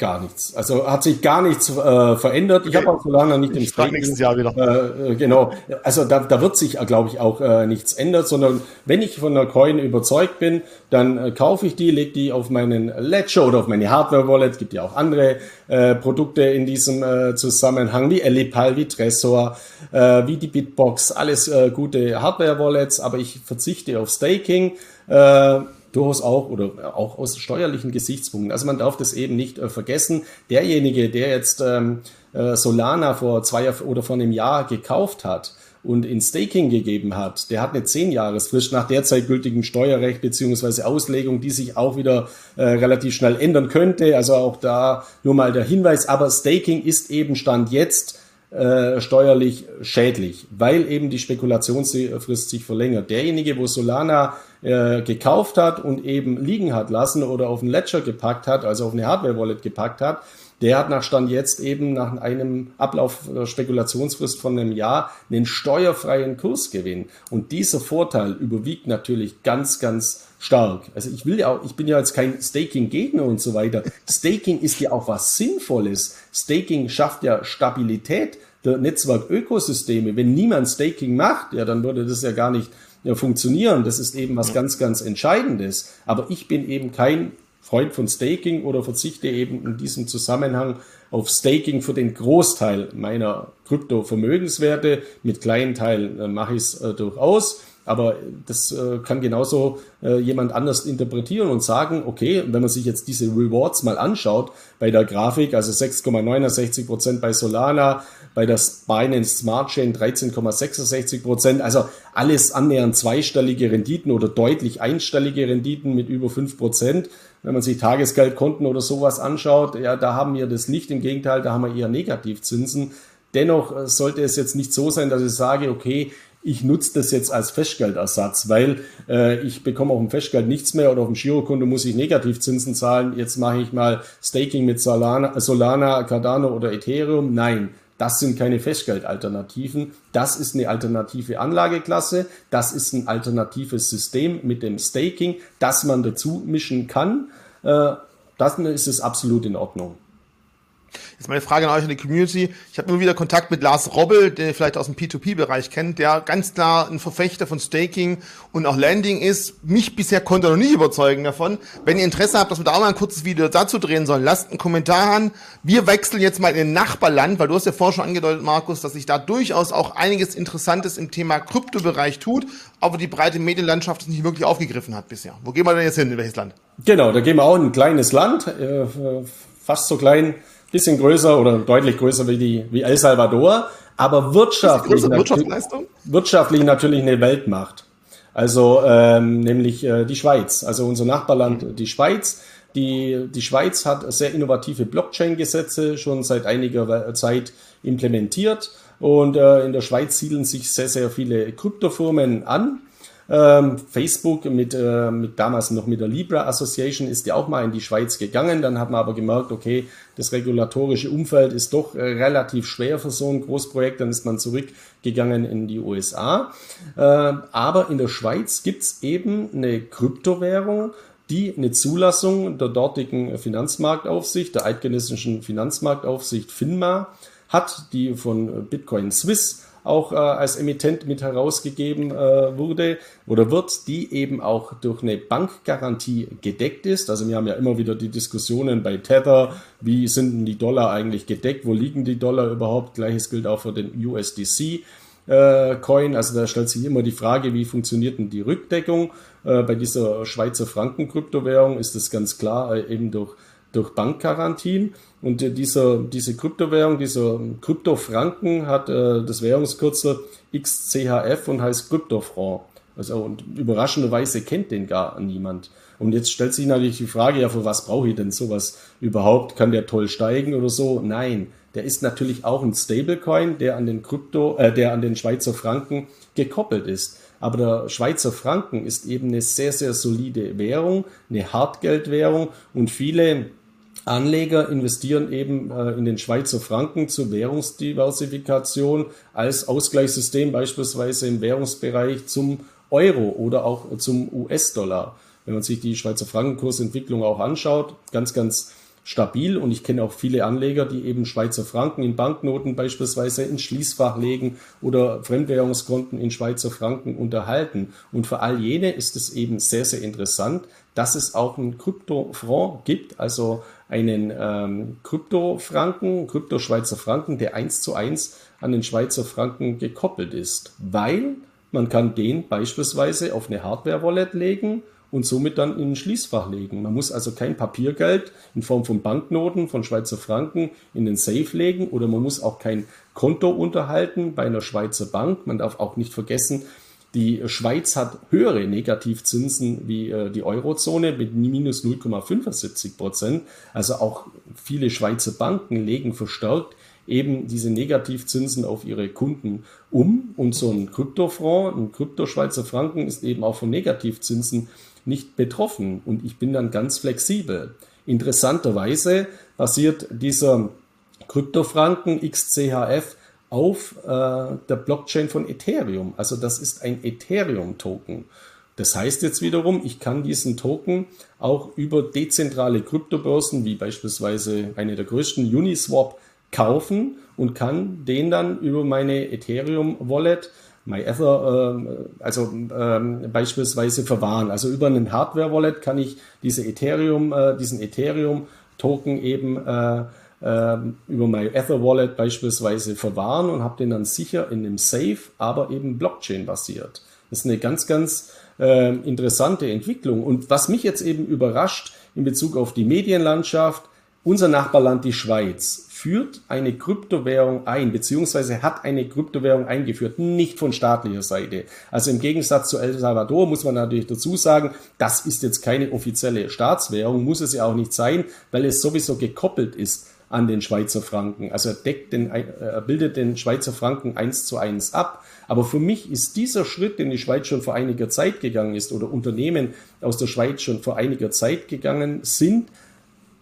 Gar nichts. Also hat sich gar nichts äh, verändert. Okay. Ich habe auch Solana nicht im Staking. nächstes Jahr wieder. Äh, äh, genau. Also da, da wird sich, glaube ich, auch äh, nichts ändern, sondern wenn ich von einer Coin überzeugt bin, dann äh, kaufe ich die, lege die auf meinen Ledger oder auf meine Hardware-Wallet. Es gibt ja auch andere äh, Produkte in diesem äh, Zusammenhang, wie Elipal, wie Tresor, äh, wie die Bitbox, alles äh, gute Hardware-Wallets, aber ich verzichte auf Staking. Äh, durchaus auch oder auch aus steuerlichen Gesichtspunkten. Also man darf das eben nicht äh, vergessen. Derjenige, der jetzt ähm, äh, Solana vor zwei oder vor einem Jahr gekauft hat, und in Staking gegeben hat, der hat eine 10-Jahresfrist nach derzeit gültigem Steuerrecht beziehungsweise Auslegung, die sich auch wieder äh, relativ schnell ändern könnte. Also auch da nur mal der Hinweis. Aber Staking ist eben Stand jetzt äh, steuerlich schädlich, weil eben die Spekulationsfrist sich verlängert. Derjenige, wo Solana äh, gekauft hat und eben liegen hat lassen oder auf ein Ledger gepackt hat, also auf eine Hardware-Wallet gepackt hat, der hat nach Stand jetzt eben nach einem Ablauf der Spekulationsfrist von einem Jahr einen steuerfreien Kursgewinn. Und dieser Vorteil überwiegt natürlich ganz, ganz stark. Also ich will ja auch, ich bin ja jetzt kein Staking-Gegner und so weiter. Staking ist ja auch was Sinnvolles. Staking schafft ja Stabilität der Netzwerkökosysteme. Wenn niemand Staking macht, ja, dann würde das ja gar nicht ja, funktionieren. Das ist eben was ganz, ganz Entscheidendes. Aber ich bin eben kein Freund von Staking oder verzichte eben in diesem Zusammenhang auf Staking für den Großteil meiner Krypto-Vermögenswerte. Mit kleinen Teilen äh, mache ich es äh, durchaus. Aber das äh, kann genauso äh, jemand anders interpretieren und sagen, okay, wenn man sich jetzt diese Rewards mal anschaut bei der Grafik, also 6,69 Prozent bei Solana, bei der Binance Smart Chain 13,66 Prozent, also alles annähernd zweistellige Renditen oder deutlich einstellige Renditen mit über fünf Prozent. Wenn man sich Tagesgeldkonten oder sowas anschaut, ja, da haben wir das nicht. Im Gegenteil, da haben wir eher Negativzinsen. Dennoch äh, sollte es jetzt nicht so sein, dass ich sage, okay, ich nutze das jetzt als Festgeldersatz, weil äh, ich bekomme auf dem Festgeld nichts mehr oder auf dem Girokonto muss ich Negativzinsen zahlen. Jetzt mache ich mal Staking mit Solana, Solana, Cardano oder Ethereum. Nein, das sind keine Festgeldalternativen. Das ist eine alternative Anlageklasse. Das ist ein alternatives System mit dem Staking, das man dazu mischen kann. Äh, dann ist es absolut in Ordnung. Jetzt meine Frage an euch in die Community. Ich habe immer wieder Kontakt mit Lars Robbel, den ihr vielleicht aus dem P2P-Bereich kennt, der ganz klar ein Verfechter von Staking und auch Landing ist. Mich bisher konnte er noch nicht überzeugen davon. Wenn ihr Interesse habt, dass wir da auch mal ein kurzes Video dazu drehen sollen, lasst einen Kommentar an. Wir wechseln jetzt mal in ein Nachbarland, weil du hast ja vorher schon angedeutet, Markus, dass sich da durchaus auch einiges Interessantes im Thema Kryptobereich tut, aber die breite Medienlandschaft es nicht wirklich aufgegriffen hat bisher. Wo gehen wir denn jetzt hin? In welches Land? Genau, da gehen wir auch in ein kleines Land, äh, fast so klein bisschen größer oder deutlich größer wie, die, wie El Salvador, aber wirtschaftlich, Wirtschaftsleistung? wirtschaftlich natürlich eine Weltmacht. Also ähm, nämlich äh, die Schweiz, also unser Nachbarland, mhm. die Schweiz. Die, die Schweiz hat sehr innovative Blockchain-Gesetze schon seit einiger Zeit implementiert und äh, in der Schweiz siedeln sich sehr, sehr viele Kryptofirmen an ähm, Facebook mit, äh, mit damals noch mit der Libra Association ist ja auch mal in die Schweiz gegangen. Dann hat man aber gemerkt, okay, das regulatorische Umfeld ist doch äh, relativ schwer für so ein Großprojekt. Dann ist man zurückgegangen in die USA. Äh, aber in der Schweiz gibt's eben eine Kryptowährung, die eine Zulassung der dortigen Finanzmarktaufsicht, der eidgenössischen Finanzmarktaufsicht FINMA hat, die von Bitcoin Swiss auch äh, als Emittent mit herausgegeben äh, wurde oder wird, die eben auch durch eine Bankgarantie gedeckt ist. Also wir haben ja immer wieder die Diskussionen bei Tether, wie sind denn die Dollar eigentlich gedeckt, wo liegen die Dollar überhaupt? Gleiches gilt auch für den USDC. Äh, Coin, also da stellt sich immer die Frage, wie funktioniert denn die Rückdeckung? Äh, bei dieser Schweizer Franken-Kryptowährung ist das ganz klar äh, eben durch durch Bankgarantien. Und dieser, diese Kryptowährung, dieser Kryptofranken hat äh, das Währungskürzel XCHF und heißt Kryptofranc. Also und überraschenderweise kennt den gar niemand. Und jetzt stellt sich natürlich die Frage, ja, für was brauche ich denn sowas überhaupt? Kann der toll steigen oder so? Nein, der ist natürlich auch ein Stablecoin, der an den Krypto, äh, der an den Schweizer Franken gekoppelt ist. Aber der Schweizer Franken ist eben eine sehr, sehr solide Währung, eine Hartgeldwährung und viele Anleger investieren eben äh, in den Schweizer Franken zur Währungsdiversifikation als Ausgleichssystem beispielsweise im Währungsbereich zum Euro oder auch zum US-Dollar. Wenn man sich die Schweizer Frankenkursentwicklung auch anschaut, ganz, ganz stabil und ich kenne auch viele Anleger, die eben Schweizer Franken in Banknoten beispielsweise ins Schließfach legen oder Fremdwährungskonten in Schweizer Franken unterhalten. Und für all jene ist es eben sehr, sehr interessant, dass es auch einen Kryptofranc gibt, also einen ähm, Kryptofranken, Krypto-Schweizer Franken, der eins zu eins an den Schweizer Franken gekoppelt ist, weil man kann den beispielsweise auf eine Hardware-Wallet legen und somit dann in ein Schließfach legen. Man muss also kein Papiergeld in Form von Banknoten von Schweizer Franken in den Safe legen oder man muss auch kein Konto unterhalten bei einer Schweizer Bank. Man darf auch nicht vergessen, die Schweiz hat höhere Negativzinsen wie äh, die Eurozone mit minus 0,75 Prozent. Also auch viele Schweizer Banken legen verstärkt eben diese Negativzinsen auf ihre Kunden um. Und so ein Kryptofonds, ein Krypto-Schweizer Franken ist eben auch von Negativzinsen nicht betroffen. Und ich bin dann ganz flexibel. Interessanterweise basiert dieser Kryptofranken XCHF auf äh, der Blockchain von Ethereum. Also das ist ein Ethereum-Token. Das heißt jetzt wiederum, ich kann diesen Token auch über dezentrale Kryptobörsen, wie beispielsweise eine der größten Uniswap, kaufen und kann den dann über meine Ethereum Wallet, MyEther, äh, also äh, beispielsweise verwahren. Also über einen Hardware Wallet kann ich diese Ethereum, äh, diesen Ethereum Token eben äh, ähm, über mein Ether Wallet beispielsweise verwahren und habe den dann sicher in einem Safe, aber eben Blockchain basiert. Das ist eine ganz, ganz äh, interessante Entwicklung. Und was mich jetzt eben überrascht in Bezug auf die Medienlandschaft, unser Nachbarland, die Schweiz, führt eine Kryptowährung ein, beziehungsweise hat eine Kryptowährung eingeführt, nicht von staatlicher Seite. Also im Gegensatz zu El Salvador muss man natürlich dazu sagen, das ist jetzt keine offizielle Staatswährung, muss es ja auch nicht sein, weil es sowieso gekoppelt ist an den Schweizer Franken. Also er deckt den, er bildet den Schweizer Franken eins zu eins ab. Aber für mich ist dieser Schritt, den die Schweiz schon vor einiger Zeit gegangen ist oder Unternehmen aus der Schweiz schon vor einiger Zeit gegangen sind,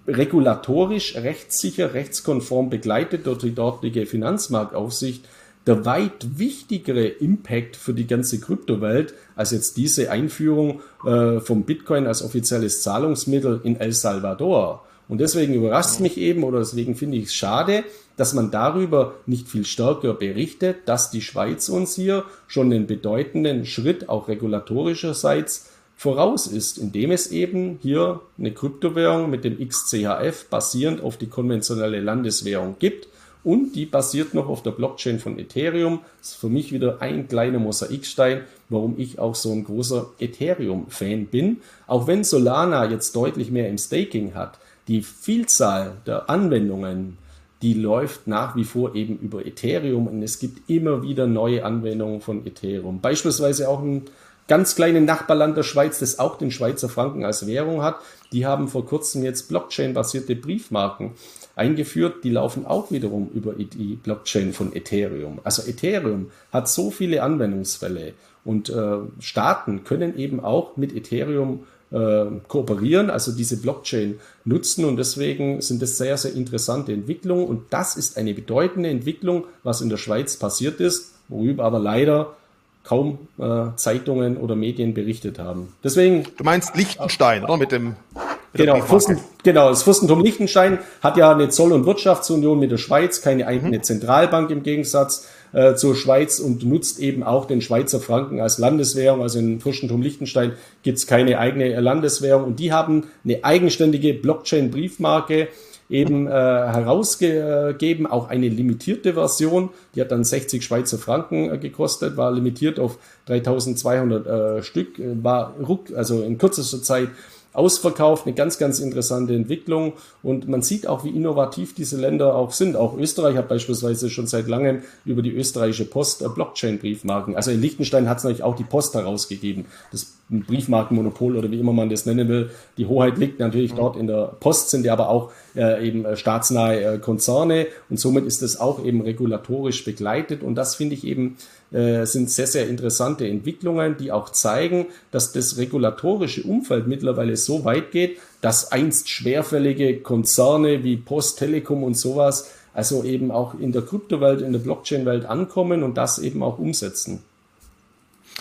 regulatorisch, rechtssicher, rechtskonform begleitet durch die dortige Finanzmarktaufsicht, der weit wichtigere Impact für die ganze Kryptowelt als jetzt diese Einführung äh, vom Bitcoin als offizielles Zahlungsmittel in El Salvador. Und deswegen überrascht mich eben oder deswegen finde ich es schade, dass man darüber nicht viel stärker berichtet, dass die Schweiz uns hier schon einen bedeutenden Schritt auch regulatorischerseits voraus ist, indem es eben hier eine Kryptowährung mit dem XCHF basierend auf die konventionelle Landeswährung gibt und die basiert noch auf der Blockchain von Ethereum. Das ist für mich wieder ein kleiner Mosaikstein, warum ich auch so ein großer Ethereum-Fan bin. Auch wenn Solana jetzt deutlich mehr im Staking hat, die Vielzahl der Anwendungen, die läuft nach wie vor eben über Ethereum und es gibt immer wieder neue Anwendungen von Ethereum. Beispielsweise auch ein ganz kleines Nachbarland der Schweiz, das auch den Schweizer Franken als Währung hat. Die haben vor kurzem jetzt Blockchain-basierte Briefmarken eingeführt. Die laufen auch wiederum über die Blockchain von Ethereum. Also Ethereum hat so viele Anwendungsfälle und äh, Staaten können eben auch mit Ethereum äh, kooperieren, also diese Blockchain nutzen und deswegen sind das sehr, sehr interessante Entwicklungen und das ist eine bedeutende Entwicklung, was in der Schweiz passiert ist, worüber aber leider kaum äh, Zeitungen oder Medien berichtet haben. Deswegen. Du meinst Liechtenstein, oder? Mit dem. Mit genau, Fürsten, genau, das Fürstentum Liechtenstein hat ja eine Zoll- und Wirtschaftsunion mit der Schweiz, keine eigene mhm. Zentralbank im Gegensatz äh, zur Schweiz und nutzt eben auch den Schweizer Franken als Landeswährung. Also im Fürstentum Liechtenstein gibt's keine eigene Landeswährung und die haben eine eigenständige Blockchain-Briefmarke eben äh, herausgegeben, auch eine limitierte Version. Die hat dann 60 Schweizer Franken äh, gekostet, war limitiert auf 3200 äh, Stück, äh, war ruck, also in kürzester Zeit ausverkauft, eine ganz, ganz interessante Entwicklung. Und man sieht auch, wie innovativ diese Länder auch sind. Auch Österreich hat beispielsweise schon seit langem über die österreichische Post äh, Blockchain-Briefmarken. Also in Liechtenstein hat es natürlich auch die Post herausgegeben. Das Briefmarkenmonopol oder wie immer man das nennen will. Die Hoheit liegt natürlich dort in der Post, sind ja aber auch äh, eben äh, staatsnahe äh, Konzerne und somit ist das auch eben regulatorisch begleitet. Und das finde ich eben äh, sind sehr, sehr interessante Entwicklungen, die auch zeigen, dass das regulatorische Umfeld mittlerweile so weit geht, dass einst schwerfällige Konzerne wie Post, Telekom und sowas also eben auch in der Kryptowelt, in der Blockchain-Welt ankommen und das eben auch umsetzen.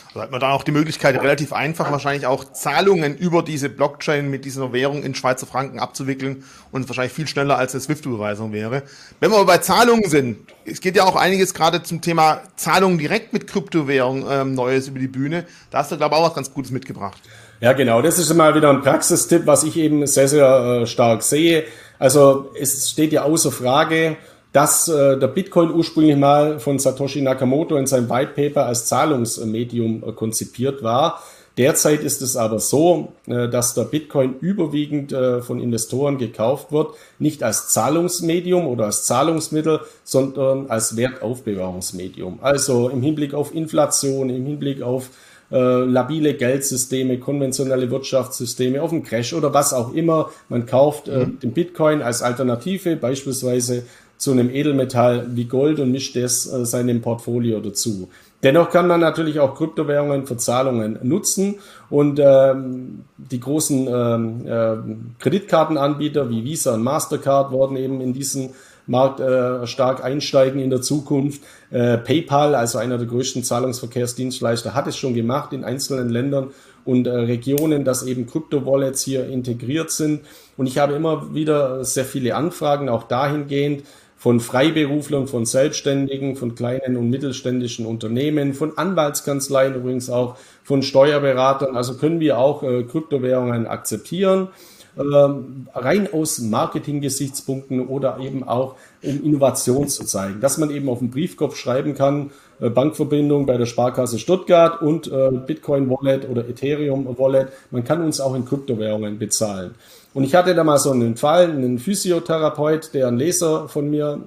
Also hat man dann auch die Möglichkeit, relativ einfach wahrscheinlich auch Zahlungen über diese Blockchain mit dieser Währung in Schweizer Franken abzuwickeln und wahrscheinlich viel schneller als eine SWIFT-Überweisung wäre. Wenn wir bei Zahlungen sind, es geht ja auch einiges gerade zum Thema Zahlungen direkt mit Kryptowährung ähm, Neues über die Bühne. Da hast du, glaube ich, auch was ganz Gutes mitgebracht. Ja, genau. Das ist mal wieder ein Praxistipp, was ich eben sehr, sehr äh, stark sehe. Also es steht ja außer Frage, dass äh, der Bitcoin ursprünglich mal von Satoshi Nakamoto in seinem White Paper als Zahlungsmedium äh, konzipiert war. Derzeit ist es aber so, äh, dass der Bitcoin überwiegend äh, von Investoren gekauft wird, nicht als Zahlungsmedium oder als Zahlungsmittel, sondern als Wertaufbewahrungsmedium. Also im Hinblick auf Inflation, im Hinblick auf äh, labile Geldsysteme, konventionelle Wirtschaftssysteme, auf den Crash oder was auch immer. Man kauft äh, mhm. den Bitcoin als Alternative, beispielsweise zu einem Edelmetall wie Gold und mischt das äh, seinem Portfolio dazu. Dennoch kann man natürlich auch Kryptowährungen für Zahlungen nutzen und ähm, die großen ähm, äh, Kreditkartenanbieter wie Visa und Mastercard worden eben in diesen Markt äh, stark einsteigen in der Zukunft. Äh, PayPal, also einer der größten Zahlungsverkehrsdienstleister, hat es schon gemacht in einzelnen Ländern und äh, Regionen, dass eben Krypto-Wallets hier integriert sind. Und ich habe immer wieder sehr viele Anfragen, auch dahingehend, von Freiberuflern, von Selbstständigen, von kleinen und mittelständischen Unternehmen, von Anwaltskanzleien übrigens auch, von Steuerberatern. Also können wir auch äh, Kryptowährungen akzeptieren, ähm, rein aus Marketing-Gesichtspunkten oder eben auch um Innovation zu zeigen, dass man eben auf dem Briefkopf schreiben kann, äh, Bankverbindung bei der Sparkasse Stuttgart und äh, Bitcoin Wallet oder Ethereum Wallet. Man kann uns auch in Kryptowährungen bezahlen. Und ich hatte da mal so einen Fall, einen Physiotherapeut, der ein Leser von mir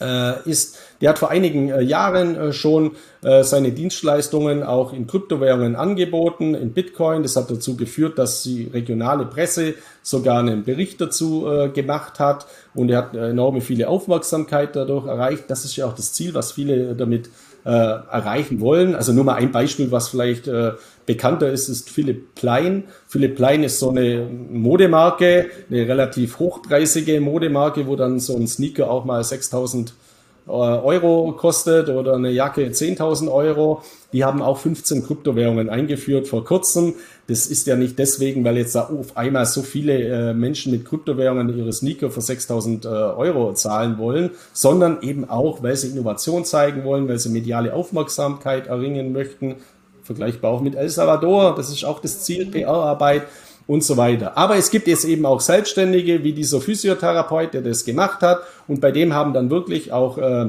äh, ist, der hat vor einigen äh, Jahren äh, schon äh, seine Dienstleistungen auch in Kryptowährungen angeboten, in Bitcoin. Das hat dazu geführt, dass die regionale Presse sogar einen Bericht dazu äh, gemacht hat und er hat enorme viele Aufmerksamkeit dadurch erreicht. Das ist ja auch das Ziel, was viele damit äh, erreichen wollen. Also nur mal ein Beispiel, was vielleicht äh, bekannter ist, ist Philipp Plein. Philipp Plein ist so eine Modemarke, eine relativ hochpreisige Modemarke, wo dann so ein Sneaker auch mal 6000 Euro kostet oder eine Jacke 10.000 Euro. Die haben auch 15 Kryptowährungen eingeführt vor kurzem. Das ist ja nicht deswegen, weil jetzt auf einmal so viele äh, Menschen mit Kryptowährungen ihre Sneaker für 6.000 äh, Euro zahlen wollen, sondern eben auch, weil sie Innovation zeigen wollen, weil sie mediale Aufmerksamkeit erringen möchten. Vergleichbar auch mit El Salvador. Das ist auch das Ziel, PR-Arbeit und so weiter. Aber es gibt jetzt eben auch Selbstständige, wie dieser Physiotherapeut, der das gemacht hat. Und bei dem haben dann wirklich auch äh,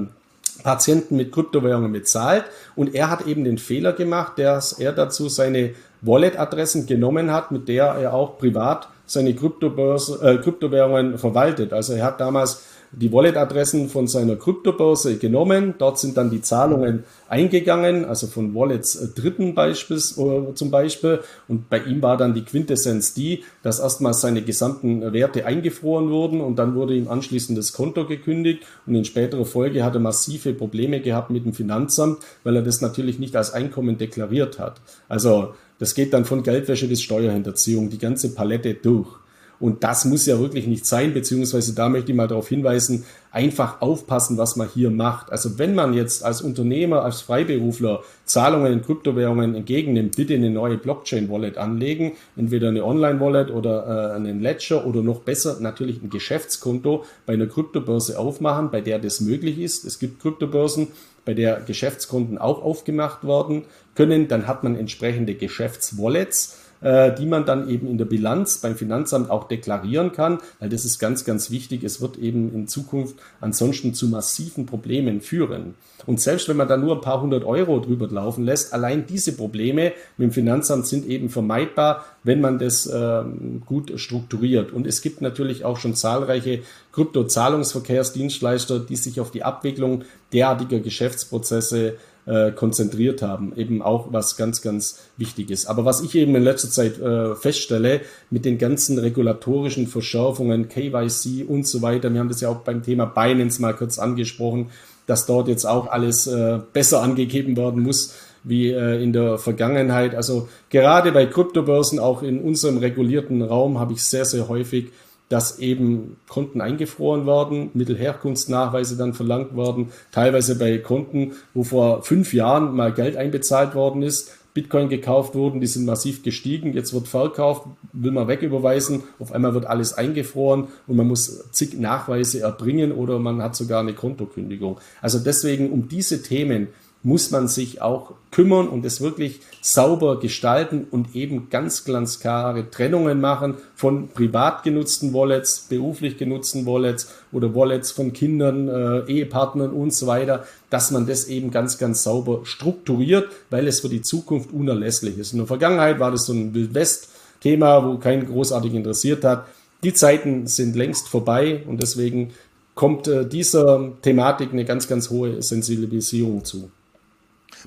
Patienten mit Kryptowährungen bezahlt. Und er hat eben den Fehler gemacht, dass er dazu seine Wallet-Adressen genommen hat, mit der er auch privat seine Kryptobörse, äh, Kryptowährungen verwaltet. Also er hat damals die Wallet-Adressen von seiner Kryptobörse genommen. Dort sind dann die Zahlungen eingegangen, also von Wallets äh, dritten Beispiels, äh, zum Beispiel. Und bei ihm war dann die Quintessenz die, dass erstmal seine gesamten Werte eingefroren wurden und dann wurde ihm anschließend das Konto gekündigt. Und in späterer Folge hat er massive Probleme gehabt mit dem Finanzamt, weil er das natürlich nicht als Einkommen deklariert hat. Also das geht dann von Geldwäsche bis Steuerhinterziehung, die ganze Palette durch. Und das muss ja wirklich nicht sein, beziehungsweise da möchte ich mal darauf hinweisen, einfach aufpassen, was man hier macht. Also wenn man jetzt als Unternehmer, als Freiberufler Zahlungen in Kryptowährungen entgegennimmt, bitte eine neue Blockchain-Wallet anlegen, entweder eine Online-Wallet oder äh, einen Ledger oder noch besser natürlich ein Geschäftskonto bei einer Kryptobörse aufmachen, bei der das möglich ist. Es gibt Kryptobörsen, bei der Geschäftskonten auch aufgemacht werden können. Dann hat man entsprechende Geschäftswallets die man dann eben in der Bilanz beim Finanzamt auch deklarieren kann, weil das ist ganz, ganz wichtig. Es wird eben in Zukunft ansonsten zu massiven Problemen führen. Und selbst wenn man da nur ein paar hundert Euro drüber laufen lässt, allein diese Probleme mit dem Finanzamt sind eben vermeidbar, wenn man das äh, gut strukturiert. Und es gibt natürlich auch schon zahlreiche Kryptozahlungsverkehrsdienstleister, die sich auf die Abwicklung derartiger Geschäftsprozesse äh, konzentriert haben. Eben auch was ganz, ganz wichtig ist. Aber was ich eben in letzter Zeit äh, feststelle, mit den ganzen regulatorischen Verschärfungen, KYC und so weiter, wir haben das ja auch beim Thema Binance mal kurz angesprochen, dass dort jetzt auch alles äh, besser angegeben werden muss wie äh, in der Vergangenheit. Also gerade bei Kryptobörsen, auch in unserem regulierten Raum, habe ich sehr, sehr häufig dass eben Konten eingefroren werden, Mittelherkunftsnachweise dann verlangt werden, teilweise bei Konten, wo vor fünf Jahren mal Geld einbezahlt worden ist, Bitcoin gekauft wurden, die sind massiv gestiegen, jetzt wird verkauft, will man wegüberweisen, auf einmal wird alles eingefroren und man muss zig Nachweise erbringen oder man hat sogar eine Kontokündigung. Also deswegen um diese Themen muss man sich auch kümmern und es wirklich sauber gestalten und eben ganz, ganz klare Trennungen machen von privat genutzten Wallets, beruflich genutzten Wallets oder Wallets von Kindern, äh, Ehepartnern und so weiter, dass man das eben ganz, ganz sauber strukturiert, weil es für die Zukunft unerlässlich ist. In der Vergangenheit war das so ein Wildwest-Thema, wo keinen großartig interessiert hat. Die Zeiten sind längst vorbei und deswegen kommt äh, dieser Thematik eine ganz, ganz hohe Sensibilisierung zu.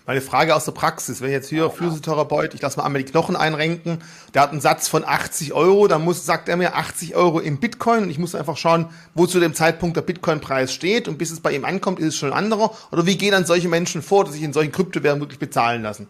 Meine Frage aus der Praxis, wenn jetzt hier Physiotherapeut, ich lasse mal einmal die Knochen einrenken, der hat einen Satz von 80 Euro, dann muss, sagt er mir 80 Euro in Bitcoin und ich muss einfach schauen, wo zu dem Zeitpunkt der Bitcoin-Preis steht und bis es bei ihm ankommt, ist es schon ein anderer. Oder wie gehen dann solche Menschen vor, dass sich in solchen Kryptowährungen wirklich bezahlen lassen?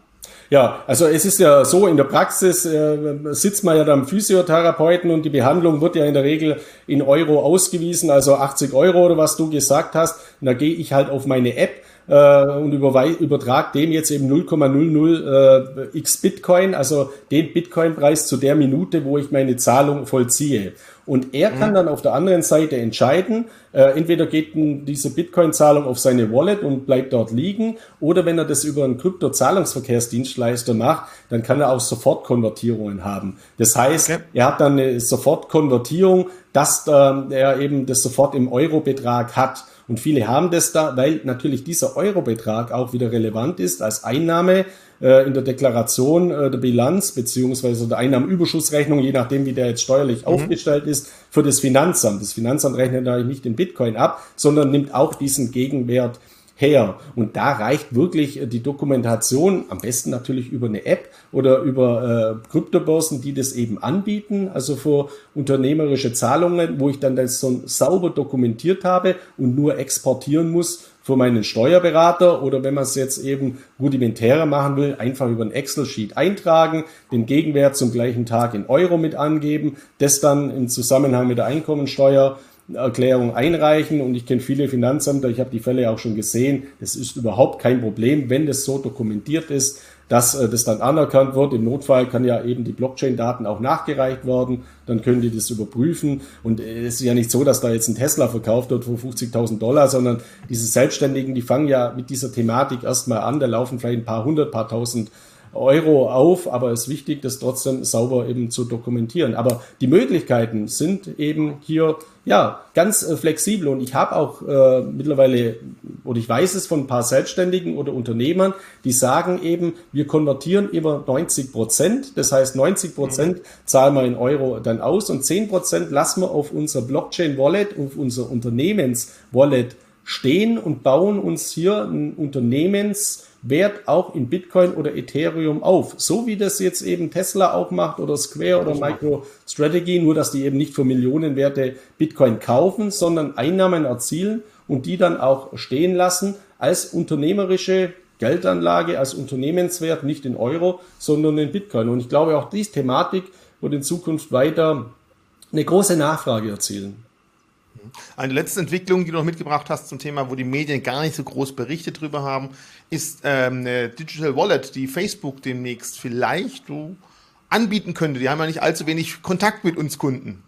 Ja, also es ist ja so, in der Praxis äh, sitzt man ja beim Physiotherapeuten und die Behandlung wird ja in der Regel in Euro ausgewiesen, also 80 Euro oder was du gesagt hast. Und da gehe ich halt auf meine App äh, und übertrage dem jetzt eben 0,00 äh, x Bitcoin, also den Bitcoin-Preis zu der Minute, wo ich meine Zahlung vollziehe. Und er kann mhm. dann auf der anderen Seite entscheiden, äh, entweder geht diese Bitcoin-Zahlung auf seine Wallet und bleibt dort liegen, oder wenn er das über einen Krypto-Zahlungsverkehrsdienstleister macht, dann kann er auch Sofortkonvertierungen haben. Das heißt, okay. er hat dann eine Sofortkonvertierung, dass äh, er eben das sofort im Eurobetrag hat. Und viele haben das da, weil natürlich dieser Eurobetrag auch wieder relevant ist als Einnahme äh, in der Deklaration äh, der Bilanz beziehungsweise der Einnahmenüberschussrechnung, je nachdem, wie der jetzt steuerlich mhm. aufgestellt ist, für das Finanzamt. Das Finanzamt rechnet natürlich nicht den Bitcoin ab, sondern nimmt auch diesen Gegenwert her. Und da reicht wirklich äh, die Dokumentation, am besten natürlich über eine App oder über äh, Kryptobörsen, die das eben anbieten, also für unternehmerische Zahlungen, wo ich dann das so sauber dokumentiert habe und nur exportieren muss für meinen Steuerberater oder wenn man es jetzt eben rudimentärer machen will, einfach über ein Excel-Sheet eintragen, den Gegenwert zum gleichen Tag in Euro mit angeben, das dann im Zusammenhang mit der Einkommensteuer Erklärung einreichen und ich kenne viele Finanzämter, ich habe die Fälle auch schon gesehen. Das ist überhaupt kein Problem, wenn das so dokumentiert ist, dass äh, das dann anerkannt wird. Im Notfall kann ja eben die Blockchain-Daten auch nachgereicht werden, dann können die das überprüfen. Und äh, es ist ja nicht so, dass da jetzt ein Tesla verkauft wird für 50.000 Dollar, sondern diese Selbstständigen, die fangen ja mit dieser Thematik erstmal an, da laufen vielleicht ein paar hundert, paar tausend Euro auf, aber es ist wichtig, das trotzdem sauber eben zu dokumentieren. Aber die Möglichkeiten sind eben hier ja ganz äh, flexibel und ich habe auch äh, mittlerweile oder ich weiß es von ein paar Selbstständigen oder Unternehmern, die sagen eben, wir konvertieren immer 90 Prozent, das heißt 90 Prozent mhm. zahlen wir in Euro dann aus und 10 Prozent lassen wir auf unser Blockchain-Wallet, auf unser Unternehmens-Wallet stehen und bauen uns hier ein Unternehmens Wert auch in Bitcoin oder Ethereum auf. So wie das jetzt eben Tesla auch macht oder Square oder MicroStrategy, nur dass die eben nicht für Millionenwerte Bitcoin kaufen, sondern Einnahmen erzielen und die dann auch stehen lassen als unternehmerische Geldanlage, als Unternehmenswert, nicht in Euro, sondern in Bitcoin. Und ich glaube, auch diese Thematik wird in Zukunft weiter eine große Nachfrage erzielen. Eine letzte Entwicklung, die du noch mitgebracht hast zum Thema, wo die Medien gar nicht so groß berichtet drüber haben, ist ähm, eine Digital Wallet, die Facebook demnächst vielleicht so anbieten könnte. Die haben ja nicht allzu wenig Kontakt mit uns Kunden.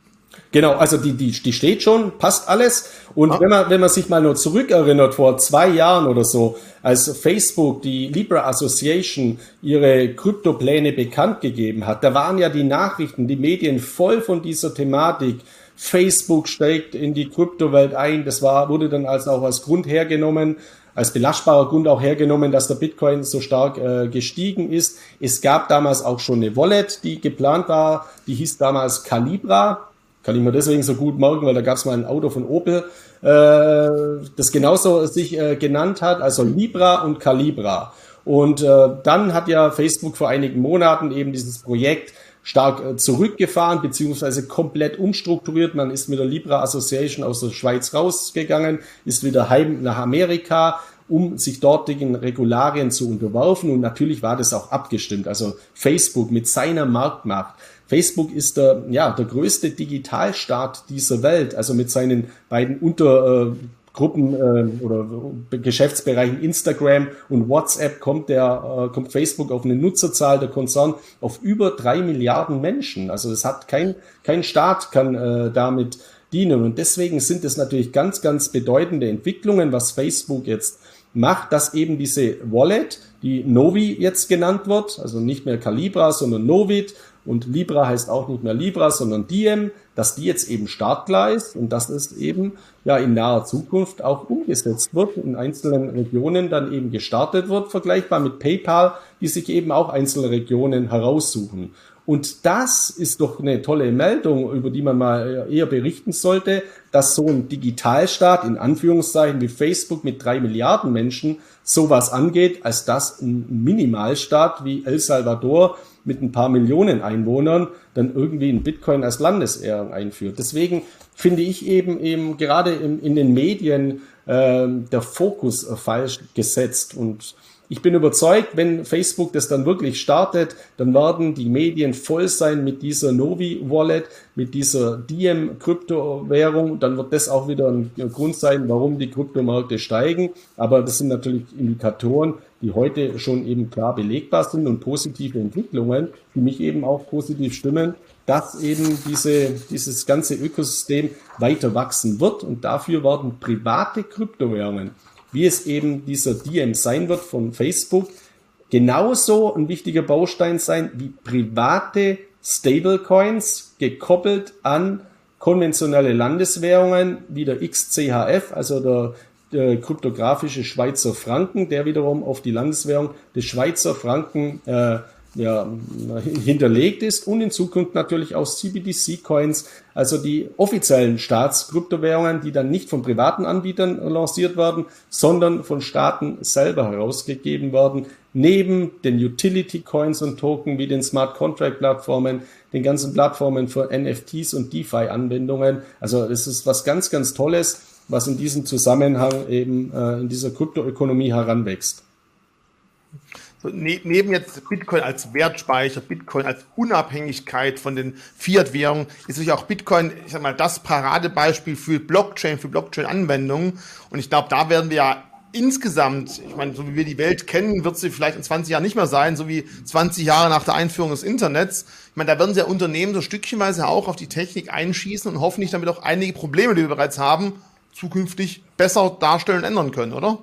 Genau, also die, die, die steht schon, passt alles. Und ah. wenn man, wenn man sich mal nur zurückerinnert, vor zwei Jahren oder so, als Facebook, die Libra Association, ihre Kryptopläne bekannt gegeben hat, da waren ja die Nachrichten, die Medien voll von dieser Thematik. Facebook steigt in die Kryptowelt ein. Das war, wurde dann als auch als Grund hergenommen, als belastbarer Grund auch hergenommen, dass der Bitcoin so stark äh, gestiegen ist. Es gab damals auch schon eine Wallet, die geplant war, die hieß damals Calibra. Kann ich mir deswegen so gut merken, weil da gab es mal ein Auto von Opel, äh, das genauso sich äh, genannt hat, also Libra und Calibra. Und äh, dann hat ja Facebook vor einigen Monaten eben dieses Projekt stark äh, zurückgefahren beziehungsweise komplett umstrukturiert. Man ist mit der Libra Association aus der Schweiz rausgegangen, ist wieder heim nach Amerika, um sich dortigen Regularien zu unterwerfen. Und natürlich war das auch abgestimmt. Also Facebook mit seiner Marktmacht. Facebook ist der, ja, der größte Digitalstaat dieser Welt, also mit seinen beiden Unter, äh, Gruppen äh, oder Geschäftsbereichen Instagram und WhatsApp kommt der äh, kommt Facebook auf eine Nutzerzahl der Konzern auf über drei Milliarden Menschen. Also es hat kein kein Staat kann äh, damit dienen und deswegen sind es natürlich ganz ganz bedeutende Entwicklungen, was Facebook jetzt macht, dass eben diese Wallet, die Novi jetzt genannt wird, also nicht mehr Calibra, sondern Novit und Libra heißt auch nicht mehr Libra, sondern Diem, dass die jetzt eben startklar ist und dass es eben ja in naher Zukunft auch umgesetzt wird, in einzelnen Regionen dann eben gestartet wird, vergleichbar mit PayPal, die sich eben auch einzelne Regionen heraussuchen. Und das ist doch eine tolle Meldung, über die man mal eher berichten sollte, dass so ein Digitalstaat in Anführungszeichen wie Facebook mit drei Milliarden Menschen sowas angeht, als dass ein Minimalstaat wie El Salvador mit ein paar Millionen Einwohnern dann irgendwie ein Bitcoin als Landeswährung einführt. Deswegen finde ich eben eben gerade in, in den Medien äh, der Fokus falsch gesetzt und ich bin überzeugt, wenn Facebook das dann wirklich startet, dann werden die Medien voll sein mit dieser Novi Wallet, mit dieser Diem Kryptowährung. Dann wird das auch wieder ein Grund sein, warum die Kryptomärkte steigen. Aber das sind natürlich Indikatoren, die heute schon eben klar belegbar sind und positive Entwicklungen, die mich eben auch positiv stimmen, dass eben diese, dieses ganze Ökosystem weiter wachsen wird. Und dafür werden private Kryptowährungen wie es eben dieser DM sein wird von Facebook, genauso ein wichtiger Baustein sein wie private Stablecoins gekoppelt an konventionelle Landeswährungen wie der XCHF, also der, der kryptografische Schweizer Franken, der wiederum auf die Landeswährung des Schweizer Franken äh, ja, hinterlegt ist und in Zukunft natürlich auch CBDC-Coins, also die offiziellen Staatskryptowährungen, die dann nicht von privaten Anbietern lanciert werden, sondern von Staaten selber herausgegeben werden, neben den Utility-Coins und Token wie den Smart Contract-Plattformen, den ganzen Plattformen für NFTs und DeFi-Anwendungen. Also das ist was ganz, ganz Tolles, was in diesem Zusammenhang eben äh, in dieser Kryptoökonomie heranwächst. Ne, neben jetzt Bitcoin als Wertspeicher, Bitcoin als Unabhängigkeit von den Fiat-Währungen, ist natürlich auch Bitcoin, ich sag mal, das Paradebeispiel für Blockchain, für Blockchain-Anwendungen. Und ich glaube, da werden wir ja insgesamt, ich meine, so wie wir die Welt kennen, wird sie vielleicht in 20 Jahren nicht mehr sein, so wie 20 Jahre nach der Einführung des Internets. Ich meine, da werden sie ja Unternehmen so stückchenweise auch auf die Technik einschießen und hoffentlich damit auch einige Probleme, die wir bereits haben, zukünftig besser darstellen und ändern können, oder?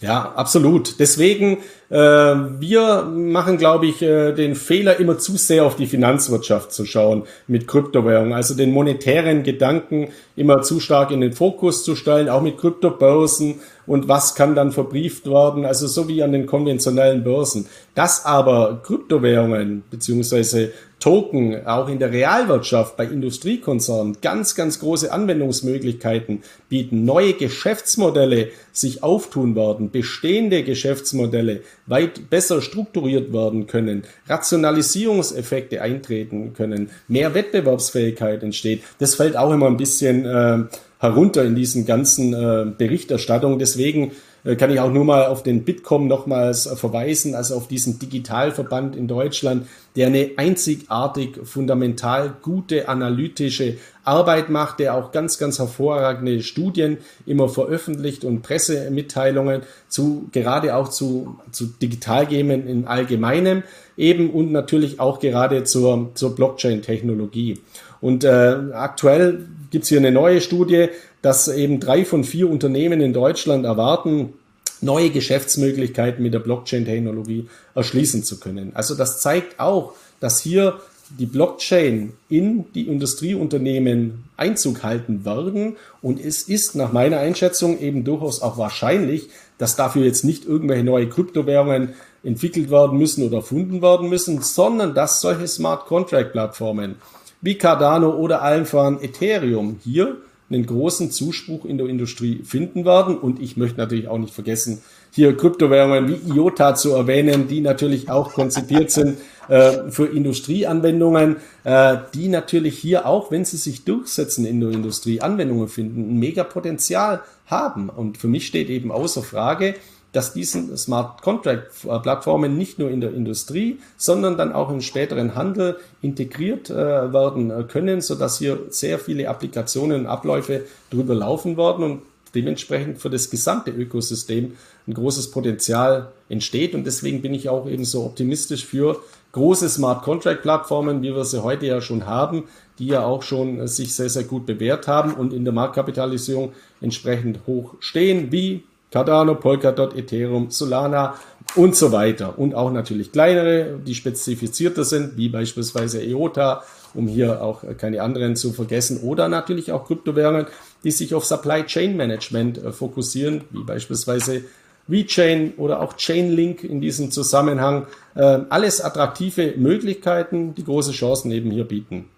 Ja, absolut. Deswegen, wir machen, glaube ich, äh, den Fehler, immer zu sehr auf die Finanzwirtschaft zu schauen mit Kryptowährungen. Also den monetären Gedanken immer zu stark in den Fokus zu stellen, auch mit Kryptobörsen und was kann dann verbrieft werden, also so wie an den konventionellen Börsen. Dass aber Kryptowährungen beziehungsweise Token auch in der Realwirtschaft bei Industriekonzernen ganz, ganz große Anwendungsmöglichkeiten bieten, neue Geschäftsmodelle sich auftun werden, bestehende Geschäftsmodelle weit besser strukturiert werden können, Rationalisierungseffekte eintreten können, mehr Wettbewerbsfähigkeit entsteht. Das fällt auch immer ein bisschen äh, herunter in diesen ganzen äh, Berichterstattungen. Deswegen äh, kann ich auch nur mal auf den Bitkom nochmals äh, verweisen, also auf diesen Digitalverband in Deutschland, der eine einzigartig fundamental gute analytische Arbeit macht, der auch ganz, ganz hervorragende Studien immer veröffentlicht und Pressemitteilungen zu, gerade auch zu, zu Digitalgamen in allgemeinem eben und natürlich auch gerade zur, zur Blockchain-Technologie. Und äh, aktuell gibt's hier eine neue Studie, dass eben drei von vier Unternehmen in Deutschland erwarten, neue Geschäftsmöglichkeiten mit der Blockchain-Technologie erschließen zu können. Also das zeigt auch, dass hier die Blockchain in die Industrieunternehmen Einzug halten werden. Und es ist nach meiner Einschätzung eben durchaus auch wahrscheinlich, dass dafür jetzt nicht irgendwelche neue Kryptowährungen entwickelt werden müssen oder erfunden werden müssen, sondern dass solche Smart Contract Plattformen wie Cardano oder allen voran Ethereum hier einen großen Zuspruch in der Industrie finden werden. Und ich möchte natürlich auch nicht vergessen, hier Kryptowährungen wie IOTA zu erwähnen, die natürlich auch konzipiert sind äh, für Industrieanwendungen, äh, die natürlich hier auch, wenn sie sich durchsetzen in der Industrie, Anwendungen finden, ein mega Potenzial haben. Und für mich steht eben außer Frage, dass diese Smart Contract Plattformen nicht nur in der Industrie, sondern dann auch im späteren Handel integriert äh, werden können, so dass hier sehr viele Applikationen und Abläufe drüber laufen werden und dementsprechend für das gesamte Ökosystem ein großes Potenzial entsteht. Und deswegen bin ich auch eben so optimistisch für große Smart Contract Plattformen, wie wir sie heute ja schon haben, die ja auch schon sich sehr, sehr gut bewährt haben und in der Marktkapitalisierung entsprechend hoch stehen, wie Cardano, Polkadot, Ethereum, Solana und so weiter. Und auch natürlich kleinere, die spezifizierter sind, wie beispielsweise EOTA, um hier auch keine anderen zu vergessen. Oder natürlich auch Kryptowährungen, die sich auf Supply Chain Management äh, fokussieren, wie beispielsweise VeChain oder auch Chainlink in diesem Zusammenhang. Äh, alles attraktive Möglichkeiten, die große Chancen eben hier bieten.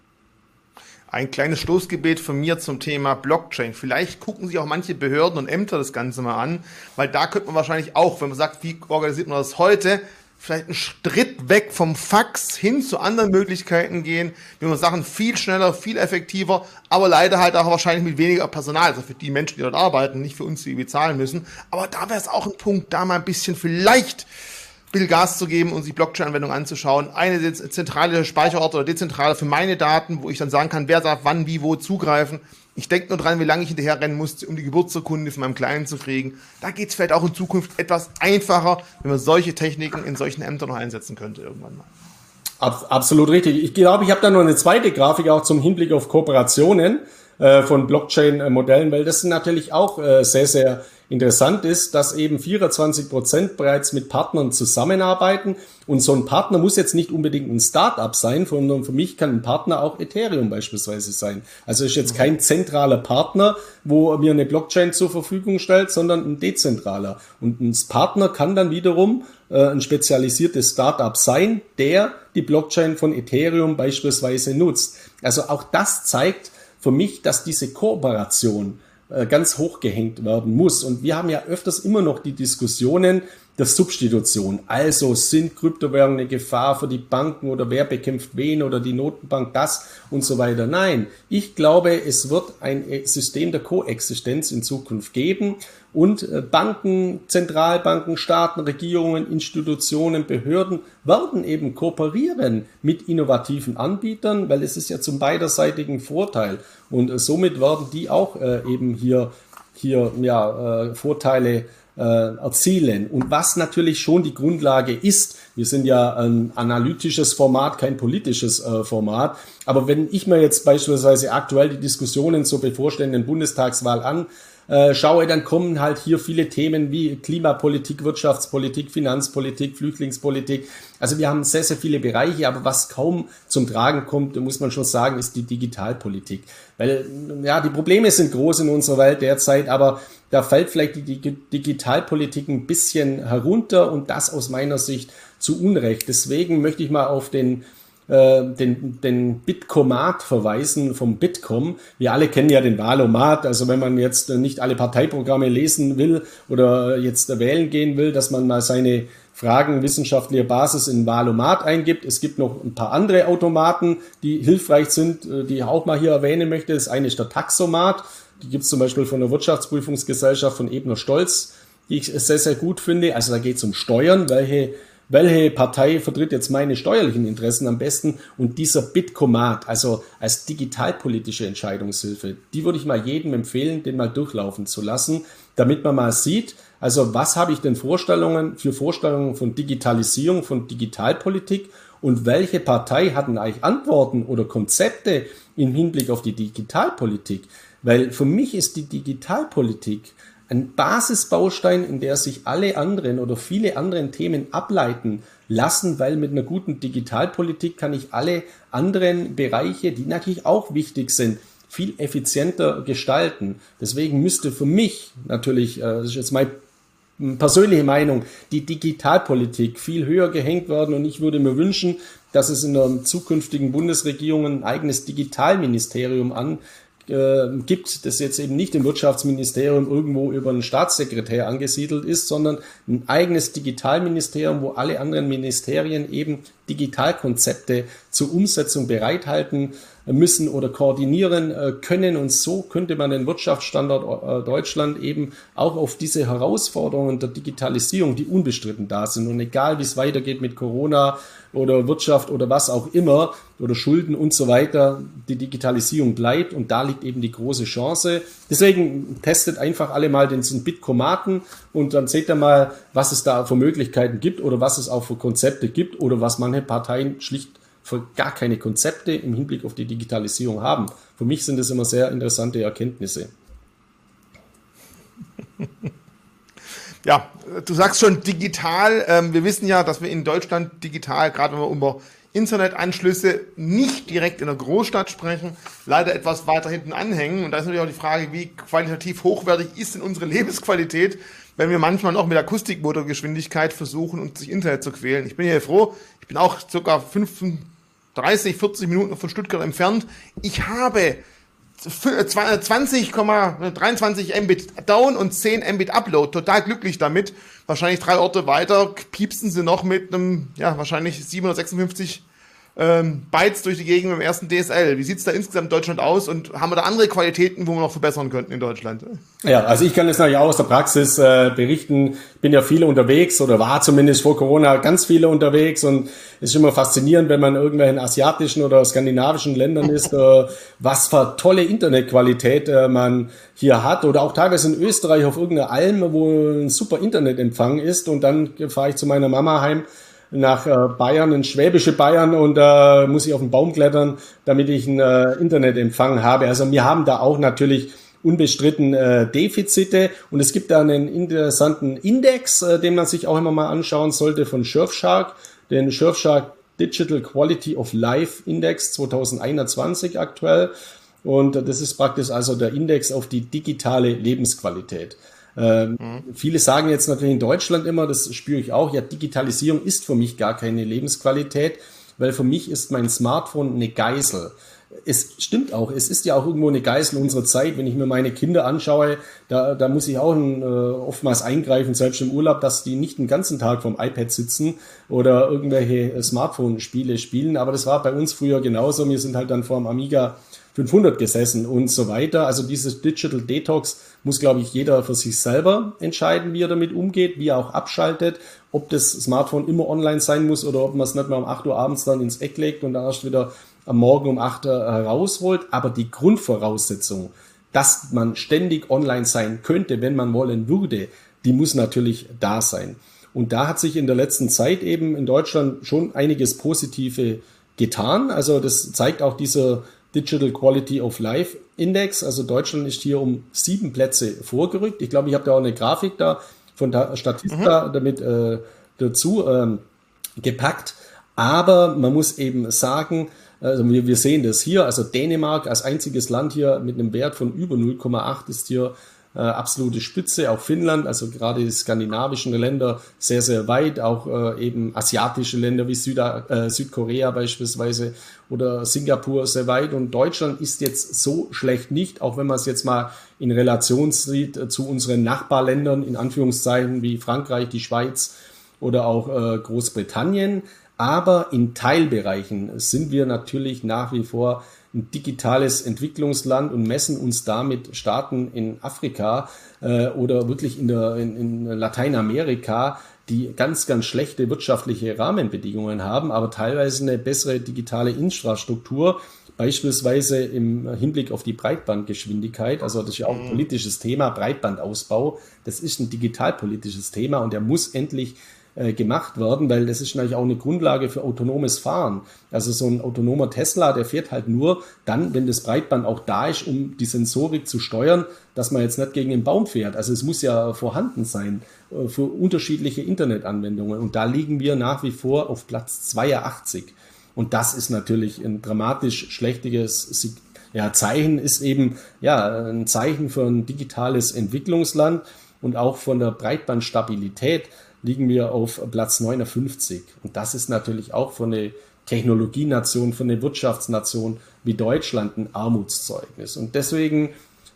Ein kleines Stoßgebet von mir zum Thema Blockchain. Vielleicht gucken sich auch manche Behörden und Ämter das Ganze mal an, weil da könnte man wahrscheinlich auch, wenn man sagt, wie organisiert man das heute, vielleicht einen Schritt weg vom Fax hin zu anderen Möglichkeiten gehen, wie man Sachen viel schneller, viel effektiver, aber leider halt auch wahrscheinlich mit weniger Personal, also für die Menschen, die dort arbeiten, nicht für uns, die bezahlen müssen. Aber da wäre es auch ein Punkt, da mal ein bisschen vielleicht Bill Gas zu geben und sich Blockchain-Anwendungen anzuschauen. Eine zentrale Speicherort oder dezentrale für meine Daten, wo ich dann sagen kann, wer darf wann, wie, wo zugreifen. Ich denke nur dran, wie lange ich hinterher rennen muss, um die Geburtsurkunde von meinem Kleinen zu kriegen. Da geht es vielleicht auch in Zukunft etwas einfacher, wenn man solche Techniken in solchen Ämtern noch einsetzen könnte irgendwann mal. Absolut richtig. Ich glaube, ich habe da noch eine zweite Grafik auch zum Hinblick auf Kooperationen äh, von Blockchain-Modellen, weil das natürlich auch äh, sehr, sehr Interessant ist, dass eben 24 Prozent bereits mit Partnern zusammenarbeiten. Und so ein Partner muss jetzt nicht unbedingt ein Startup sein, sondern für mich kann ein Partner auch Ethereum beispielsweise sein. Also ist jetzt kein zentraler Partner, wo mir eine Blockchain zur Verfügung stellt, sondern ein dezentraler. Und ein Partner kann dann wiederum äh, ein spezialisiertes Startup sein, der die Blockchain von Ethereum beispielsweise nutzt. Also auch das zeigt für mich, dass diese Kooperation ganz hoch gehängt werden muss. Und wir haben ja öfters immer noch die Diskussionen, der Substitution. Also sind Kryptowährungen eine Gefahr für die Banken oder wer bekämpft wen oder die Notenbank das und so weiter. Nein, ich glaube, es wird ein System der Koexistenz in Zukunft geben und äh, Banken, Zentralbanken, Staaten, Regierungen, Institutionen, Behörden werden eben kooperieren mit innovativen Anbietern, weil es ist ja zum beiderseitigen Vorteil und äh, somit werden die auch äh, eben hier hier ja, Vorteile erzielen. Und was natürlich schon die Grundlage ist, wir sind ja ein analytisches Format, kein politisches Format, aber wenn ich mir jetzt beispielsweise aktuell die Diskussionen zur bevorstehenden Bundestagswahl an äh, schaue, dann kommen halt hier viele Themen wie Klimapolitik, Wirtschaftspolitik, Finanzpolitik, Flüchtlingspolitik. Also wir haben sehr, sehr viele Bereiche, aber was kaum zum Tragen kommt, muss man schon sagen, ist die Digitalpolitik. Weil ja, die Probleme sind groß in unserer Welt derzeit, aber da fällt vielleicht die Digitalpolitik ein bisschen herunter und das aus meiner Sicht zu Unrecht. Deswegen möchte ich mal auf den äh, den, den Bitcomat verweisen vom Bitkom. Wir alle kennen ja den Wahlomat. Also wenn man jetzt nicht alle Parteiprogramme lesen will oder jetzt wählen gehen will, dass man mal seine Fragen wissenschaftlicher Basis in Wahlomat eingibt. Es gibt noch ein paar andere Automaten, die hilfreich sind, äh, die ich auch mal hier erwähnen möchte. Das eine ist der Taxomat. Die gibt es zum Beispiel von der Wirtschaftsprüfungsgesellschaft von Ebner Stolz, die ich sehr, sehr gut finde. Also da geht es um Steuern, welche welche Partei vertritt jetzt meine steuerlichen Interessen am besten und dieser Bitcomat, also als digitalpolitische Entscheidungshilfe, die würde ich mal jedem empfehlen, den mal durchlaufen zu lassen, damit man mal sieht, also was habe ich denn Vorstellungen für Vorstellungen von Digitalisierung, von Digitalpolitik und welche Partei hat denn eigentlich Antworten oder Konzepte im Hinblick auf die Digitalpolitik? Weil für mich ist die Digitalpolitik ein Basisbaustein, in der sich alle anderen oder viele anderen Themen ableiten lassen, weil mit einer guten Digitalpolitik kann ich alle anderen Bereiche, die natürlich auch wichtig sind, viel effizienter gestalten. Deswegen müsste für mich natürlich, äh, das ist jetzt meine persönliche Meinung, die Digitalpolitik viel höher gehängt werden und ich würde mir wünschen, dass es in der zukünftigen Bundesregierung ein eigenes Digitalministerium an äh, gibt, das jetzt eben nicht im Wirtschaftsministerium irgendwo über einen Staatssekretär angesiedelt ist, sondern ein eigenes Digitalministerium, wo alle anderen Ministerien eben Digitalkonzepte zur Umsetzung bereithalten müssen oder koordinieren äh, können. Und so könnte man den Wirtschaftsstandort äh, Deutschland eben auch auf diese Herausforderungen der Digitalisierung, die unbestritten da sind. Und egal, wie es weitergeht mit Corona oder Wirtschaft oder was auch immer oder Schulden und so weiter, die Digitalisierung bleibt und da liegt eben die große Chance. Deswegen testet einfach alle mal den Bitkomaten und dann seht ihr mal, was es da für Möglichkeiten gibt oder was es auch für Konzepte gibt oder was manche Parteien schlicht für gar keine Konzepte im Hinblick auf die Digitalisierung haben. Für mich sind das immer sehr interessante Erkenntnisse. Ja, du sagst schon digital. Ähm, wir wissen ja, dass wir in Deutschland digital, gerade wenn wir über Internetanschlüsse nicht direkt in der Großstadt sprechen, leider etwas weiter hinten anhängen. Und da ist natürlich auch die Frage, wie qualitativ hochwertig ist denn unsere Lebensqualität, wenn wir manchmal noch mit Akustikmotorgeschwindigkeit versuchen, uns durch Internet zu quälen. Ich bin hier froh, ich bin auch sogar 30, 40 Minuten von Stuttgart entfernt. Ich habe 20,23 Mbit Down und 10 Mbit Upload. Total glücklich damit. Wahrscheinlich drei Orte weiter piepsen sie noch mit einem, ja, wahrscheinlich 756 ähm, Bytes durch die Gegend im ersten DSL. Wie sieht's da insgesamt in Deutschland aus und haben wir da andere Qualitäten, wo wir noch verbessern könnten in Deutschland? Ja, also ich kann jetzt natürlich auch aus der Praxis äh, berichten. Ich bin ja viele unterwegs oder war zumindest vor Corona ganz viele unterwegs und es ist immer faszinierend, wenn man in irgendwelchen asiatischen oder skandinavischen Ländern ist, äh, was für tolle Internetqualität äh, man hier hat oder auch teilweise in Österreich auf irgendeiner Alm, wo ein super Internetempfang ist und dann fahre ich zu meiner Mama heim nach äh, Bayern, in schwäbische Bayern und äh, muss ich auf den Baum klettern, damit ich einen äh, Internetempfang habe. Also wir haben da auch natürlich unbestritten äh, Defizite und es gibt da einen interessanten Index, äh, den man sich auch immer mal anschauen sollte von Surfshark, den Surfshark Digital Quality of Life Index 2021 aktuell. Und das ist praktisch also der Index auf die digitale Lebensqualität. Ähm, mhm. Viele sagen jetzt natürlich in Deutschland immer, das spüre ich auch, ja, Digitalisierung ist für mich gar keine Lebensqualität, weil für mich ist mein Smartphone eine Geisel. es stimmt auch, es ist ja auch irgendwo eine Geißel unserer Zeit. Wenn ich mir meine Kinder anschaue, da, da muss ich auch ein, äh, oftmals eingreifen, selbst im Urlaub, dass die nicht den ganzen Tag vom iPad sitzen oder irgendwelche Smartphone-Spiele spielen. Aber das war bei uns früher genauso. Wir sind halt dann vor dem Amiga 500 gesessen und so weiter. Also dieses Digital Detox muss, glaube ich, jeder für sich selber entscheiden, wie er damit umgeht, wie er auch abschaltet, ob das Smartphone immer online sein muss oder ob man es nicht mehr um 8 Uhr abends dann ins Eck legt und dann erst wieder am Morgen um 8 Uhr herausholt. Aber die Grundvoraussetzung, dass man ständig online sein könnte, wenn man wollen würde, die muss natürlich da sein. Und da hat sich in der letzten Zeit eben in Deutschland schon einiges Positive getan. Also das zeigt auch dieser Digital Quality of Life Index. Also Deutschland ist hier um sieben Plätze vorgerückt. Ich glaube, ich habe da auch eine Grafik da von der Statista mhm. damit äh, dazu ähm, gepackt. Aber man muss eben sagen, also wir, wir sehen das hier, also Dänemark als einziges Land hier mit einem Wert von über 0,8 ist hier äh, absolute Spitze, auch Finnland, also gerade die skandinavischen Länder sehr, sehr weit, auch äh, eben asiatische Länder wie Süda, äh, Südkorea beispielsweise oder Singapur sehr weit und Deutschland ist jetzt so schlecht nicht, auch wenn man es jetzt mal in Relation sieht äh, zu unseren Nachbarländern, in Anführungszeichen wie Frankreich, die Schweiz oder auch äh, Großbritannien. Aber in Teilbereichen sind wir natürlich nach wie vor ein digitales Entwicklungsland und messen uns damit Staaten in Afrika äh, oder wirklich in, der, in, in Lateinamerika, die ganz, ganz schlechte wirtschaftliche Rahmenbedingungen haben, aber teilweise eine bessere digitale Infrastruktur, beispielsweise im Hinblick auf die Breitbandgeschwindigkeit. Also das ist ja auch ein mhm. politisches Thema, Breitbandausbau. Das ist ein digitalpolitisches Thema und der muss endlich äh, gemacht werden, weil das ist natürlich auch eine Grundlage für autonomes Fahren. Also so ein autonomer Tesla, der fährt halt nur dann, wenn das Breitband auch da ist, um die Sensorik zu steuern, dass man jetzt nicht gegen den Baum fährt. Also es muss ja vorhanden sein äh, für unterschiedliche Internetanwendungen. Und da liegen wir nach wie vor auf Platz 82. Und das ist natürlich ein dramatisch schlechtiges ja, Zeichen, ist eben ja, ein Zeichen für ein digitales Entwicklungsland und auch von der Breitbandstabilität liegen wir auf Platz 59. Und das ist natürlich auch für eine Technologienation, für eine Wirtschaftsnation wie Deutschland ein Armutszeugnis. Und deswegen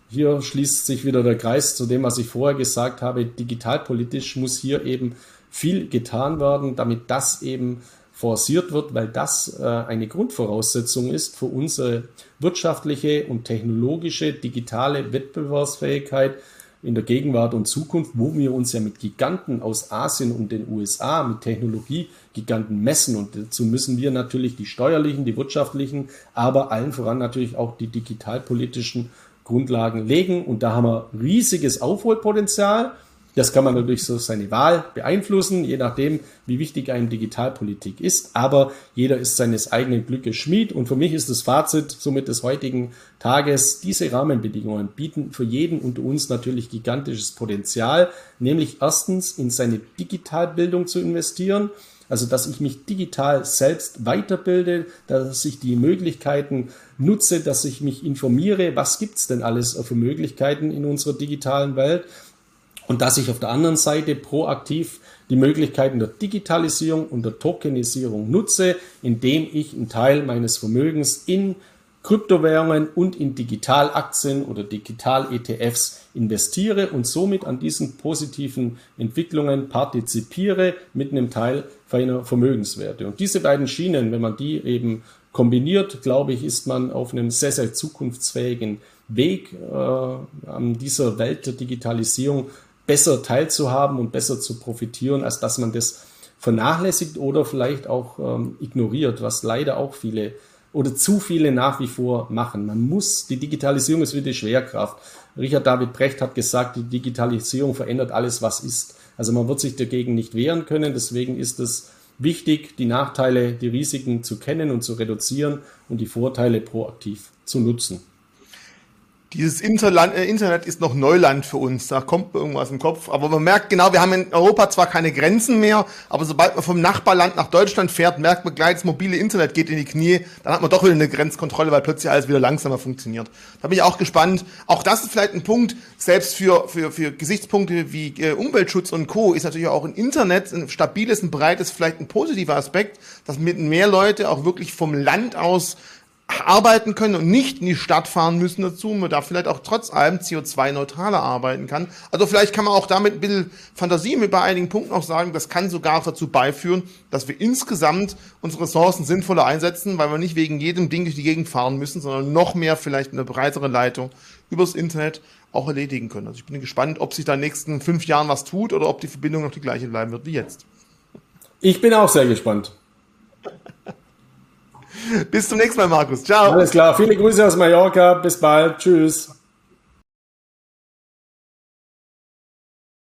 hier schließt sich wieder der Kreis zu dem, was ich vorher gesagt habe. Digitalpolitisch muss hier eben viel getan werden, damit das eben forciert wird, weil das äh, eine Grundvoraussetzung ist für unsere wirtschaftliche und technologische digitale Wettbewerbsfähigkeit in der Gegenwart und Zukunft, wo wir uns ja mit Giganten aus Asien und den USA, mit Technologiegiganten messen. Und dazu müssen wir natürlich die steuerlichen, die wirtschaftlichen, aber allen voran natürlich auch die digitalpolitischen Grundlagen legen. Und da haben wir riesiges Aufholpotenzial. Das kann man natürlich so seine Wahl beeinflussen, je nachdem, wie wichtig einem Digitalpolitik ist. Aber jeder ist seines eigenen Glückes Schmied. Und für mich ist das Fazit somit des heutigen Tages, diese Rahmenbedingungen bieten für jeden unter uns natürlich gigantisches Potenzial, nämlich erstens in seine Digitalbildung zu investieren. Also, dass ich mich digital selbst weiterbilde, dass ich die Möglichkeiten nutze, dass ich mich informiere, was gibt's denn alles für Möglichkeiten in unserer digitalen Welt und dass ich auf der anderen Seite proaktiv die Möglichkeiten der Digitalisierung und der Tokenisierung nutze, indem ich einen Teil meines Vermögens in Kryptowährungen und in Digitalaktien oder Digital-ETFs investiere und somit an diesen positiven Entwicklungen partizipiere mit einem Teil feiner Vermögenswerte. Und diese beiden Schienen, wenn man die eben kombiniert, glaube ich, ist man auf einem sehr, sehr zukunftsfähigen Weg äh, an dieser Welt der Digitalisierung besser teilzuhaben und besser zu profitieren, als dass man das vernachlässigt oder vielleicht auch ähm, ignoriert, was leider auch viele oder zu viele nach wie vor machen. Man muss, die Digitalisierung ist wie die Schwerkraft. Richard David Brecht hat gesagt, die Digitalisierung verändert alles, was ist. Also man wird sich dagegen nicht wehren können. Deswegen ist es wichtig, die Nachteile, die Risiken zu kennen und zu reduzieren und die Vorteile proaktiv zu nutzen dieses Interland, äh, Internet ist noch Neuland für uns. Da kommt irgendwas im Kopf. Aber man merkt genau, wir haben in Europa zwar keine Grenzen mehr, aber sobald man vom Nachbarland nach Deutschland fährt, merkt man gleich, das mobile Internet geht in die Knie. Dann hat man doch wieder eine Grenzkontrolle, weil plötzlich alles wieder langsamer funktioniert. Da bin ich auch gespannt. Auch das ist vielleicht ein Punkt, selbst für, für, für Gesichtspunkte wie äh, Umweltschutz und Co. ist natürlich auch ein Internet, ein stabiles, ein breites, vielleicht ein positiver Aspekt, dass mit mehr Leute auch wirklich vom Land aus arbeiten können und nicht in die Stadt fahren müssen dazu, man da vielleicht auch trotz allem CO2-neutraler arbeiten kann. Also vielleicht kann man auch damit ein bisschen Fantasie mit bei einigen Punkten auch sagen, das kann sogar dazu beiführen, dass wir insgesamt unsere Ressourcen sinnvoller einsetzen, weil wir nicht wegen jedem Ding durch die Gegend fahren müssen, sondern noch mehr vielleicht eine breitere Leitung übers Internet auch erledigen können. Also ich bin gespannt, ob sich da in den nächsten fünf Jahren was tut oder ob die Verbindung noch die gleiche bleiben wird wie jetzt. Ich bin auch sehr gespannt. Bis zum nächsten Mal, Markus. Ciao. Alles klar. Viele Grüße aus Mallorca. Bis bald. Tschüss.